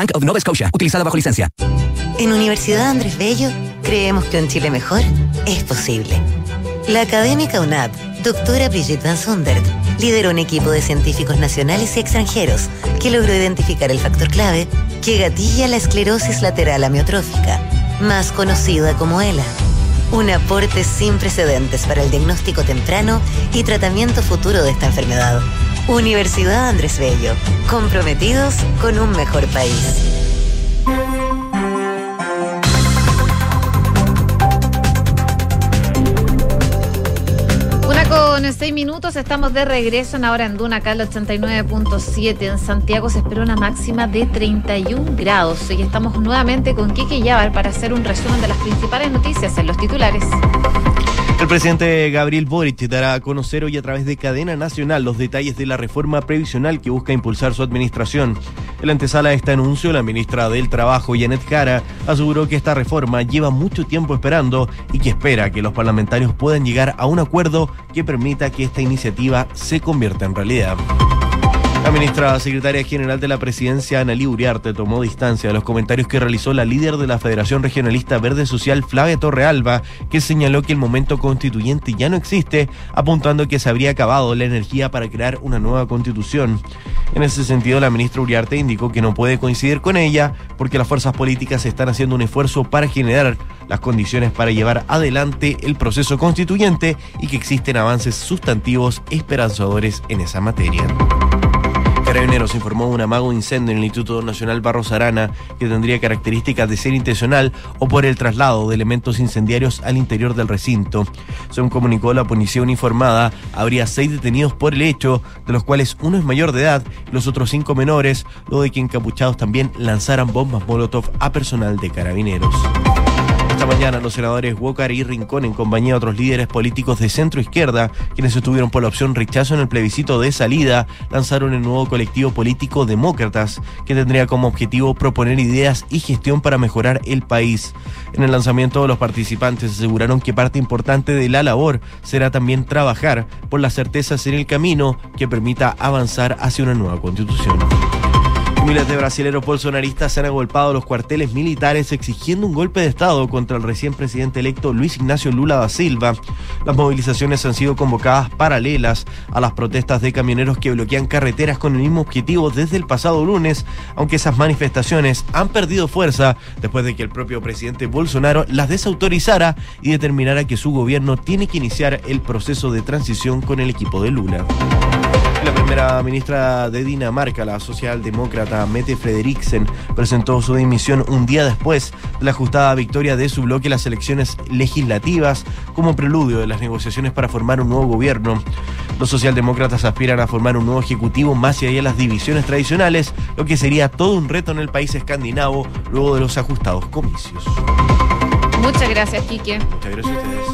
Bank of Nova Scotia, utilizada bajo licencia.
En Universidad Andrés Bello creemos que un Chile mejor es posible. La académica UNAP, doctora Brigitte Van Sundert, lideró un equipo de científicos nacionales y extranjeros que logró identificar el factor clave que gatilla la esclerosis lateral amiotrófica, más conocida como ELA. Un aporte sin precedentes para el diagnóstico temprano y tratamiento futuro de esta enfermedad. Universidad Andrés Bello, comprometidos con un mejor país.
Una con seis minutos, estamos de regreso en ahora en Duna, acá el 89.7. En Santiago se espera una máxima de 31 grados. Y estamos nuevamente con Kiki Yabar para hacer un resumen de las principales noticias en los titulares.
El presidente Gabriel Boric dará a conocer hoy a través de cadena nacional los detalles de la reforma previsional que busca impulsar su administración. En la antesala de este anuncio, la ministra del Trabajo, Janet Jara, aseguró que esta reforma lleva mucho tiempo esperando y que espera que los parlamentarios puedan llegar a un acuerdo que permita que esta iniciativa se convierta en realidad. La ministra secretaria general de la presidencia, Analí Uriarte, tomó distancia de los comentarios que realizó la líder de la Federación Regionalista Verde Social, Flavia Torrealba, que señaló que el momento constituyente ya no existe, apuntando que se habría acabado la energía para crear una nueva constitución. En ese sentido, la ministra Uriarte indicó que no puede coincidir con ella porque las fuerzas políticas están haciendo un esfuerzo para generar las condiciones para llevar adelante el proceso constituyente y que existen avances sustantivos esperanzadores en esa materia. Carabineros informó de un amago incendio en el Instituto Nacional Barros Arana que tendría características de ser intencional o por el traslado de elementos incendiarios al interior del recinto. Según comunicó la policía uniformada, habría seis detenidos por el hecho, de los cuales uno es mayor de edad los otros cinco menores, luego de que encapuchados también lanzaran bombas Molotov a personal de Carabineros. Mañana los senadores Walker y Rincón, en compañía de otros líderes políticos de centro izquierda, quienes estuvieron por la opción rechazo en el plebiscito de salida, lanzaron el nuevo colectivo político Demócratas, que tendría como objetivo proponer ideas y gestión para mejorar el país. En el lanzamiento, los participantes aseguraron que parte importante de la labor será también trabajar por las certezas en el camino que permita avanzar hacia una nueva constitución. Miles de brasileros bolsonaristas se han agolpado los cuarteles militares exigiendo un golpe de Estado contra el recién presidente electo Luis Ignacio Lula da Silva. Las movilizaciones han sido convocadas paralelas a las protestas de camioneros que bloquean carreteras con el mismo objetivo desde el pasado lunes, aunque esas manifestaciones han perdido fuerza después de que el propio presidente Bolsonaro las desautorizara y determinara que su gobierno tiene que iniciar el proceso de transición con el equipo de Lula. La primera ministra de Dinamarca, la socialdemócrata Mette Frederiksen, presentó su dimisión un día después de la ajustada victoria de su bloque en las elecciones legislativas como preludio de las negociaciones para formar un nuevo gobierno. Los socialdemócratas aspiran a formar un nuevo ejecutivo más allá de las divisiones tradicionales, lo que sería todo un reto en el país escandinavo luego de los ajustados comicios.
Muchas gracias, Quique.
Muchas gracias a ustedes.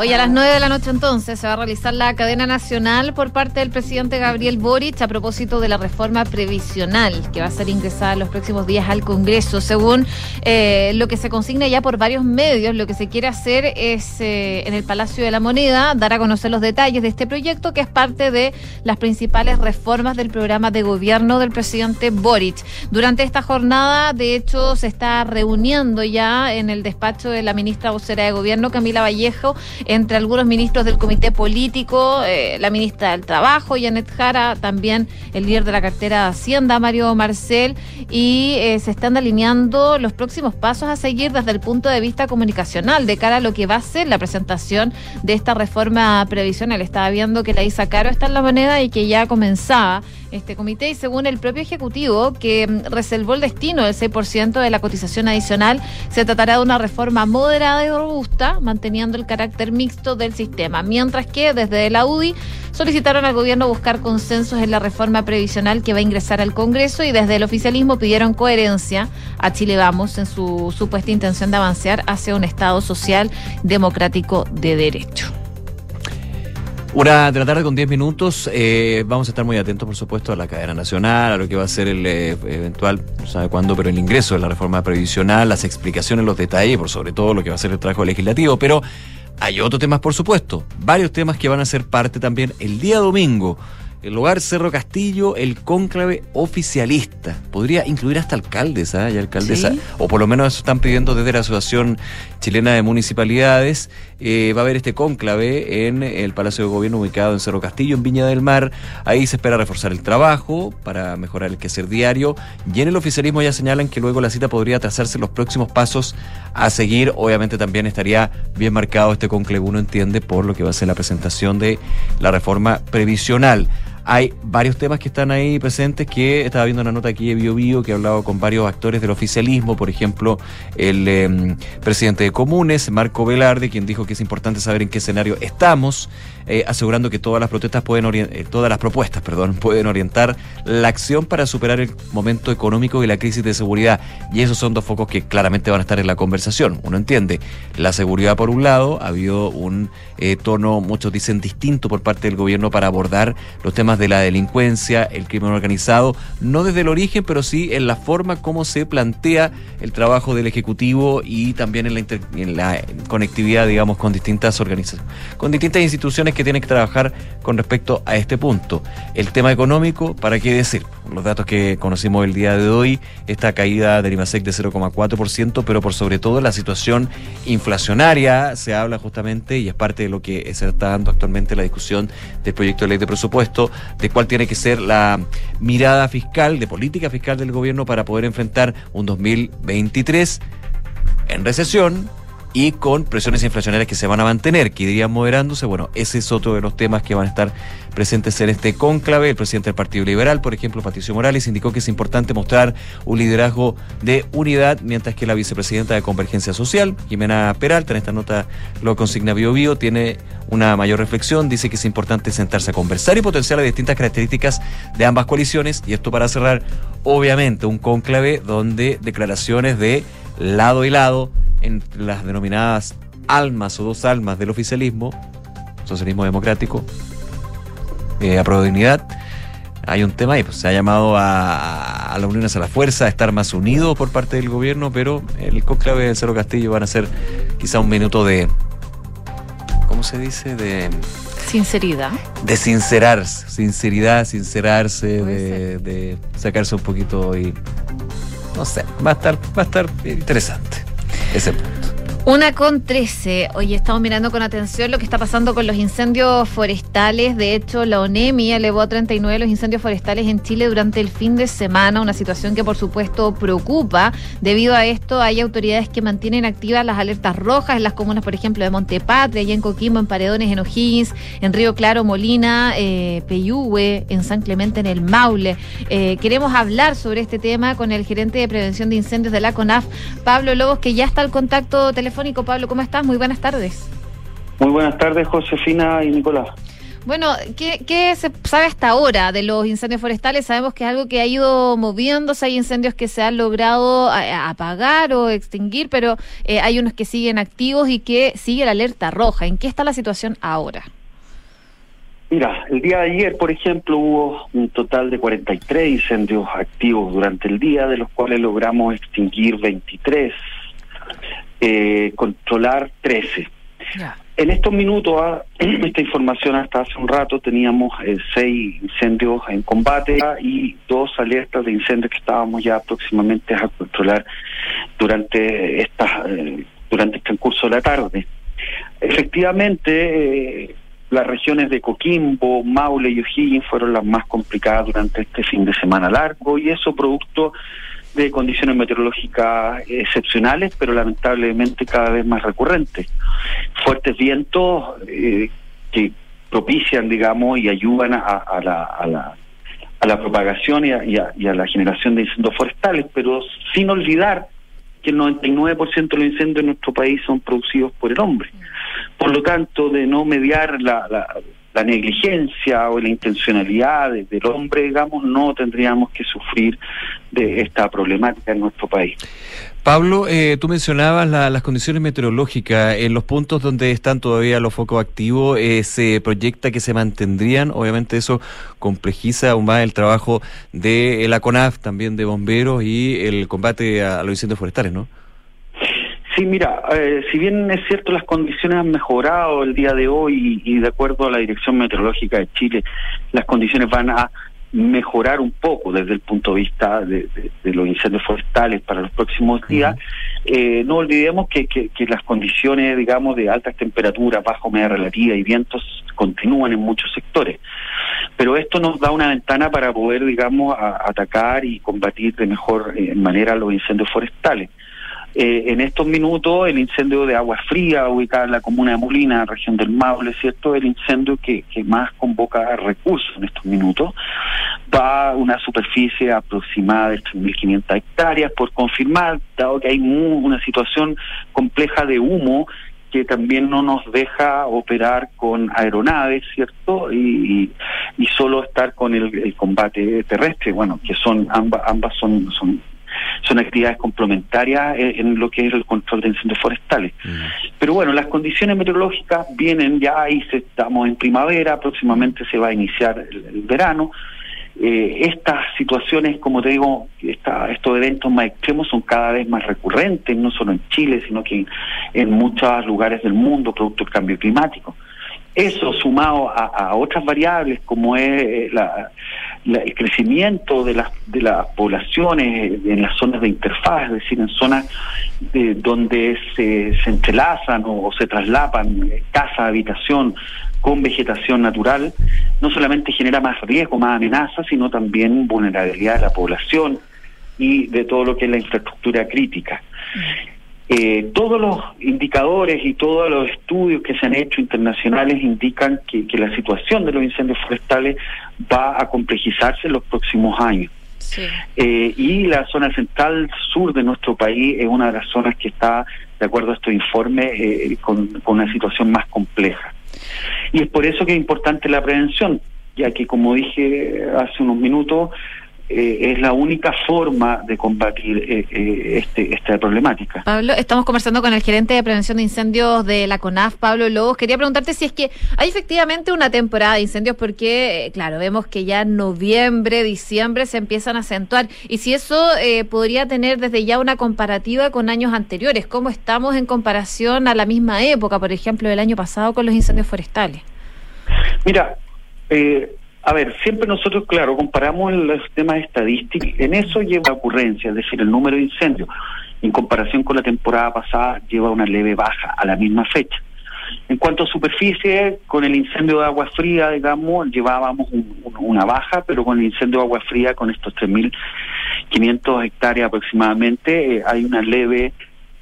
Hoy a las 9 de la noche entonces se va a realizar la cadena nacional por parte del presidente Gabriel Boric a propósito de la reforma previsional que va a ser ingresada en los próximos días al Congreso. Según eh, lo que se consigna ya por varios medios, lo que se quiere hacer es eh, en el Palacio de la Moneda dar a conocer los detalles de este proyecto que es parte de las principales reformas del programa de gobierno del presidente Boric. Durante esta jornada, de hecho, se está reuniendo ya en el despacho de la ministra vocera de gobierno, Camila Vallejo, entre algunos ministros del comité político, eh, la ministra del Trabajo, Janet Jara, también el líder de la cartera de Hacienda, Mario Marcel, y eh, se están alineando los próximos pasos a seguir desde el punto de vista comunicacional de cara a lo que va a ser la presentación de esta reforma previsional. Estaba viendo que la Isa Caro está en la moneda y que ya comenzaba este comité y según el propio Ejecutivo que mm, reservó el destino del 6% de la cotización adicional, se tratará de una reforma moderada y robusta, manteniendo el carácter mixto del sistema, mientras que desde la UDI solicitaron al gobierno buscar consensos en la reforma previsional que va a ingresar al Congreso y desde el oficialismo pidieron coherencia a Chile Vamos en su supuesta intención de avanzar hacia un Estado social democrático de derecho.
Una de la tarde con 10 minutos. eh, vamos a estar muy atentos, por supuesto, a la cadena nacional, a lo que va a ser el eh, eventual, no sabe cuándo, pero el ingreso de la reforma previsional, las explicaciones, los detalles, por sobre todo lo que va a ser el trabajo legislativo. Pero hay otros temas, por supuesto, varios temas que van a ser parte también el día domingo. El hogar Cerro Castillo, el cónclave oficialista. Podría incluir hasta alcaldes, ¿ah? Y alcaldesa.
Sí.
O por lo menos eso están pidiendo desde la Asociación Chilena de Municipalidades. Eh, va a haber este cónclave en el Palacio de Gobierno ubicado en Cerro Castillo, en Viña del Mar. Ahí se espera reforzar el trabajo para mejorar el quehacer diario. Y en el oficialismo ya señalan que luego la cita podría trazarse los próximos pasos a seguir. Obviamente también estaría bien marcado este cónclave, uno entiende, por lo que va a ser la presentación de la reforma previsional. Hay varios temas que están ahí presentes que estaba viendo una nota aquí de Bio Bio que ha hablado con varios actores del oficialismo, por ejemplo, el eh, presidente de Comunes, Marco Velarde, quien dijo que es importante saber en qué escenario estamos, eh, asegurando que todas las protestas pueden eh, todas las propuestas, perdón, pueden orientar la acción para superar el momento económico y la crisis de seguridad. Y esos son dos focos que claramente van a estar en la conversación. Uno entiende la seguridad por un lado, ha habido un eh, tono, muchos dicen distinto por parte del gobierno para abordar los temas de la delincuencia, el crimen organizado, no desde el origen, pero sí en la forma como se plantea el trabajo del Ejecutivo y también en la, en la conectividad, digamos, con distintas organizaciones, con distintas instituciones que tienen que trabajar con respecto a este punto. El tema económico, ¿para qué decir? Los datos que conocimos el día de hoy, esta caída del IMASEC de 0,4%, pero por sobre todo la situación inflacionaria se habla justamente y es parte de lo que se está dando actualmente la discusión del proyecto de ley de presupuesto, de cuál tiene que ser la mirada fiscal, de política fiscal del gobierno para poder enfrentar un 2023 en recesión y con presiones inflacionarias que se van a mantener, que irían moderándose. Bueno, ese es otro de los temas que van a estar presentes en este cónclave. El presidente del Partido Liberal, por ejemplo, Patricio Morales, indicó que es importante mostrar un liderazgo de unidad, mientras que la vicepresidenta de Convergencia Social, Jimena Peralta, en esta nota lo consigna Bio Bio, tiene una mayor reflexión, dice que es importante sentarse a conversar y potenciar las distintas características de ambas coaliciones. Y esto para cerrar, obviamente, un cónclave donde declaraciones de lado y lado en las denominadas almas o dos almas del oficialismo, socialismo democrático, eh, a dignidad. Hay un tema ahí, pues se ha llamado a, a la unión hacia la fuerza, a estar más unidos por parte del gobierno, pero el conclave de Cerro Castillo van a ser quizá un minuto de, ¿cómo se dice? De
Sinceridad.
de sincerarse, sinceridad, sincerarse, de, de sacarse un poquito y no sé, va a estar, va a estar interesante ese punto.
Una con 13. Oye, estamos mirando con atención lo que está pasando con los incendios forestales. De hecho, la ONEMI elevó a 39 los incendios forestales en Chile durante el fin de semana, una situación que por supuesto preocupa. Debido a esto, hay autoridades que mantienen activas las alertas rojas en las comunas, por ejemplo, de Montepatria, allá en Coquimbo, en Paredones, en O'Higgins, en Río Claro, Molina, eh, Peyúgue, en San Clemente, en el Maule. Eh, queremos hablar sobre este tema con el gerente de prevención de incendios de la CONAF, Pablo Lobos, que ya está al contacto telefónico. Pablo, ¿cómo estás? Muy buenas tardes.
Muy buenas tardes, Josefina y Nicolás.
Bueno, ¿qué, qué se sabe hasta ahora de los incendios forestales? Sabemos que es algo que ha ido moviéndose, hay incendios que se han logrado apagar o extinguir, pero eh, hay unos que siguen activos y que sigue la alerta roja. ¿En qué está la situación ahora?
Mira, el día de ayer, por ejemplo, hubo un total de 43 incendios activos durante el día, de los cuales logramos extinguir 23, eh, controlar 13. En estos minutos, ah, esta información hasta hace un rato, teníamos eh, seis incendios en combate ah, y dos alertas de incendios que estábamos ya próximamente a controlar durante esta, eh, durante el transcurso de la tarde. Efectivamente, eh, las regiones de Coquimbo, Maule y O'Higgins fueron las más complicadas durante este fin de semana largo y eso producto de condiciones meteorológicas excepcionales, pero lamentablemente cada vez más recurrentes. Fuertes vientos eh, que propician, digamos, y ayudan a, a la, a, la, a la propagación y a, y a- la generación de incendios forestales, pero sin olvidar que el 99% de los incendios en nuestro país son producidos por el hombre. Por lo tanto, de no mediar la, la, la negligencia o la intencionalidad de- del hombre, digamos, no tendríamos que sufrir de esta problemática en nuestro país.
Pablo, eh, tú mencionabas la- las condiciones meteorológicas. En los puntos donde están todavía los focos activos, eh, se proyecta que se mantendrían. Obviamente eso complejiza aún más el trabajo de la CONAF, también de bomberos y el combate a los incendios forestales, ¿no?
Sí, mira, eh, si bien es cierto las condiciones han mejorado el día de hoy y, y de acuerdo a la Dirección Meteorológica de Chile, las condiciones van a mejorar un poco desde el punto de vista de, de- de los incendios forestales para los próximos días, eh, no olvidemos que, que- que las condiciones, digamos, de altas temperaturas, baja humedad relativa y vientos continúan en muchos sectores. Pero esto nos da una ventana para poder, digamos, a- atacar y combatir de mejor eh, manera los incendios forestales. Eh, en estos minutos, el incendio de agua fría, ubicada en la comuna de Molina, región del Maule, ¿cierto? El incendio que, que más convoca recursos en estos minutos. Va a una superficie aproximada de 3.500 hectáreas, por confirmar, dado que hay mu- una situación compleja de humo que también no nos deja operar con aeronaves, ¿cierto? Y solo estar con el, el combate terrestre, bueno, que son ambas, ambas son, son son actividades complementarias en, en lo que es el control de incendios forestales. Pero bueno, las condiciones meteorológicas vienen ya se- estamos en primavera, próximamente se va a iniciar el, el verano. Eh, estas situaciones, como te digo, esta- estos eventos más extremos son cada vez más recurrentes, no solo en Chile, sino que en, en muchos lugares del mundo, producto del cambio climático. Eso sumado a, a otras variables como es eh, la- la- el crecimiento de las de las poblaciones eh, en las zonas de interfaz, es decir, en zonas de- donde se, se entrelazan o, o se traslapan eh, casa, habitación con vegetación natural, no solamente genera más riesgo, más amenazas, sino también vulnerabilidad de la población y de todo lo que es la infraestructura crítica. Eh, todos los indicadores y todos los estudios que se han hecho internacionales indican que, que la situación de los incendios forestales va a complejizarse en los próximos años. Eh, y la zona central sur de nuestro país es una de las zonas que está, de acuerdo a estos informes, eh, con, con una situación más compleja. Y es por eso que es importante la prevención, ya que, como dije hace unos minutos, eh, es la única forma de combatir eh, eh, este, esta problemática.
Pablo, estamos conversando con el gerente de prevención de incendios de la CONAF, Pablo Lobos. Quería preguntarte si es que hay efectivamente una temporada de incendios, porque, eh, claro, vemos que ya en noviembre, diciembre se empiezan a acentuar. Y si eso eh, podría tener desde ya una comparativa con años anteriores, ¿cómo estamos en comparación a la misma época, por ejemplo, del año pasado con los incendios forestales?
Mira, eh, a ver, siempre nosotros, claro, comparamos los temas estadísticos, en eso lleva ocurrencia, es decir, el número de incendios, en comparación con la temporada pasada, lleva una leve baja a la misma fecha. En cuanto a superficie, con el incendio de agua fría, digamos, llevábamos un- una baja, pero con el incendio de agua fría, con estos 3.500 hectáreas aproximadamente, eh, hay una leve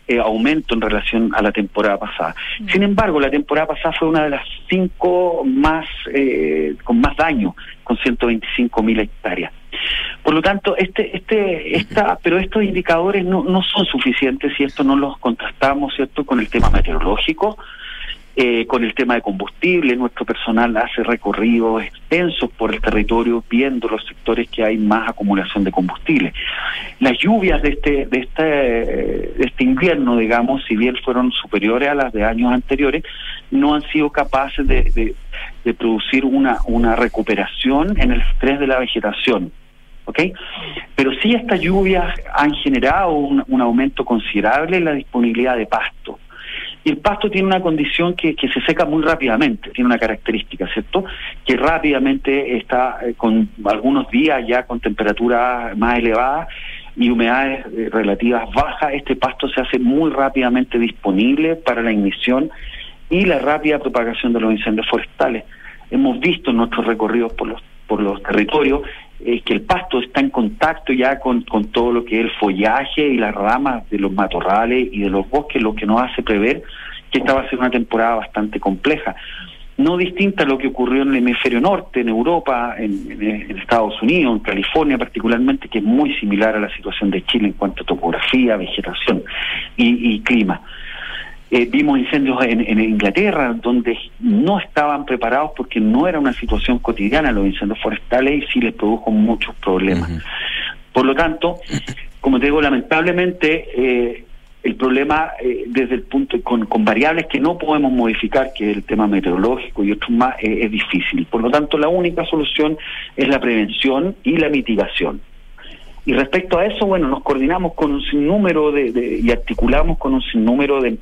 eh, aumento en relación a la temporada pasada. Sin embargo, la temporada pasada fue una de las cinco más eh, con más daño, con 125 mil hectáreas. Por lo tanto, este, este, esta, pero estos indicadores no, no son suficientes si esto no los contrastamos, cierto, con el tema meteorológico, eh, con el tema de combustible. Nuestro personal hace recorridos extensos por el territorio viendo los sectores que hay más acumulación de combustible. Las lluvias de este, de este, de este invierno, digamos, si bien fueron superiores a las de años anteriores, no han sido capaces de, producir una, una recuperación en el estrés de la vegetación. ¿ok? Pero sí estas lluvias han generado un aumento considerable en la disponibilidad de pasto. Y el pasto tiene una condición que, que se seca muy rápidamente, tiene una característica, ¿cierto? Que rápidamente está eh, con algunos días ya con temperaturas más elevadas y humedades eh, relativas bajas, este pasto se hace muy rápidamente disponible para la ignición y la rápida propagación de los incendios forestales. Hemos visto en nuestros recorridos por los, por los territorios eh, que el pasto está en contacto ya con, con todo lo que es el follaje y las ramas de los matorrales y de los bosques, lo que nos hace prever que esta va a ser una temporada bastante compleja. No distinta a lo que ocurrió en el hemisferio norte, en Europa, en, Estados Unidos, en California particularmente, que es muy similar a la situación de Chile en cuanto a topografía, vegetación y clima. Eh, vimos incendios en, en Inglaterra donde no estaban preparados porque no era una situación cotidiana los incendios forestales y sí les produjo muchos problemas. Por lo tanto, como te digo, lamentablemente eh, el problema eh, desde el punto con, con variables que no podemos modificar, que es el tema meteorológico y otros más, eh, es difícil. Por lo tanto, la única solución es la prevención y la mitigación. Y respecto a eso, bueno, nos coordinamos con un sinnúmero de, de- y articulamos con un sinnúmero de,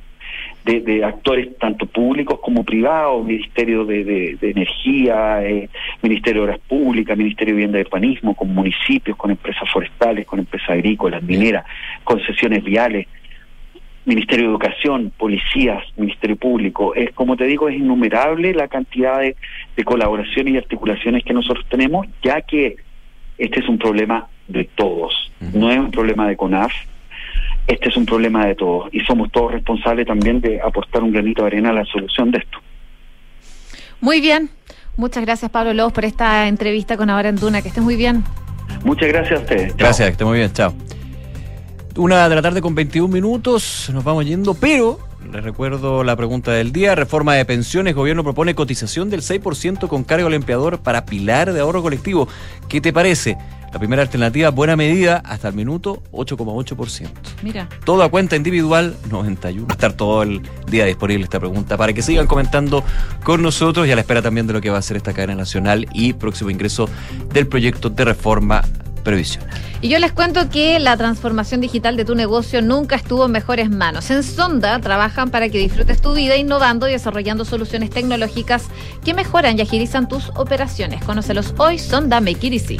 de, de actores, tanto públicos como privados, Ministerio de, de- de Energía, eh, Ministerio de Obras Públicas, Ministerio de Vivienda y Urbanismo, con municipios, con empresas forestales, con empresas agrícolas, mineras, concesiones viales, Ministerio de Educación, policías, Ministerio Público. Es, como te digo, es innumerable la cantidad de, de colaboraciones y articulaciones que nosotros tenemos, ya que este es un problema de todos, no es un problema de CONAF, este es un problema de todos y somos todos responsables también de aportar un granito de arena a la solución de esto.
Muy bien. Muchas gracias, Pablo Lobos, por esta entrevista con Ahora en Duna. Que estés muy bien.
Muchas gracias a ustedes.
Gracias, que esté muy bien, chao. Una de la tarde con 21 minutos, nos vamos yendo, pero les recuerdo la pregunta del día. Reforma de pensiones, gobierno propone cotización del 6% con cargo al empleador para pilar de ahorro colectivo. ¿Qué te parece? La primera alternativa, buena medida, hasta el minuto 8,8%.
Mira.
Todo a cuenta individual, 91. Va a estar todo el día disponible esta pregunta para que sigan comentando con nosotros y a la espera también de lo que va a ser esta cadena nacional y próximo ingreso del proyecto de reforma
Y yo les cuento que la transformación digital de tu negocio nunca estuvo en mejores manos. En Sonda trabajan para que disfrutes tu vida innovando y desarrollando soluciones tecnológicas que mejoran y agilizan tus operaciones. Conócelos hoy, Sonda Make It Easy.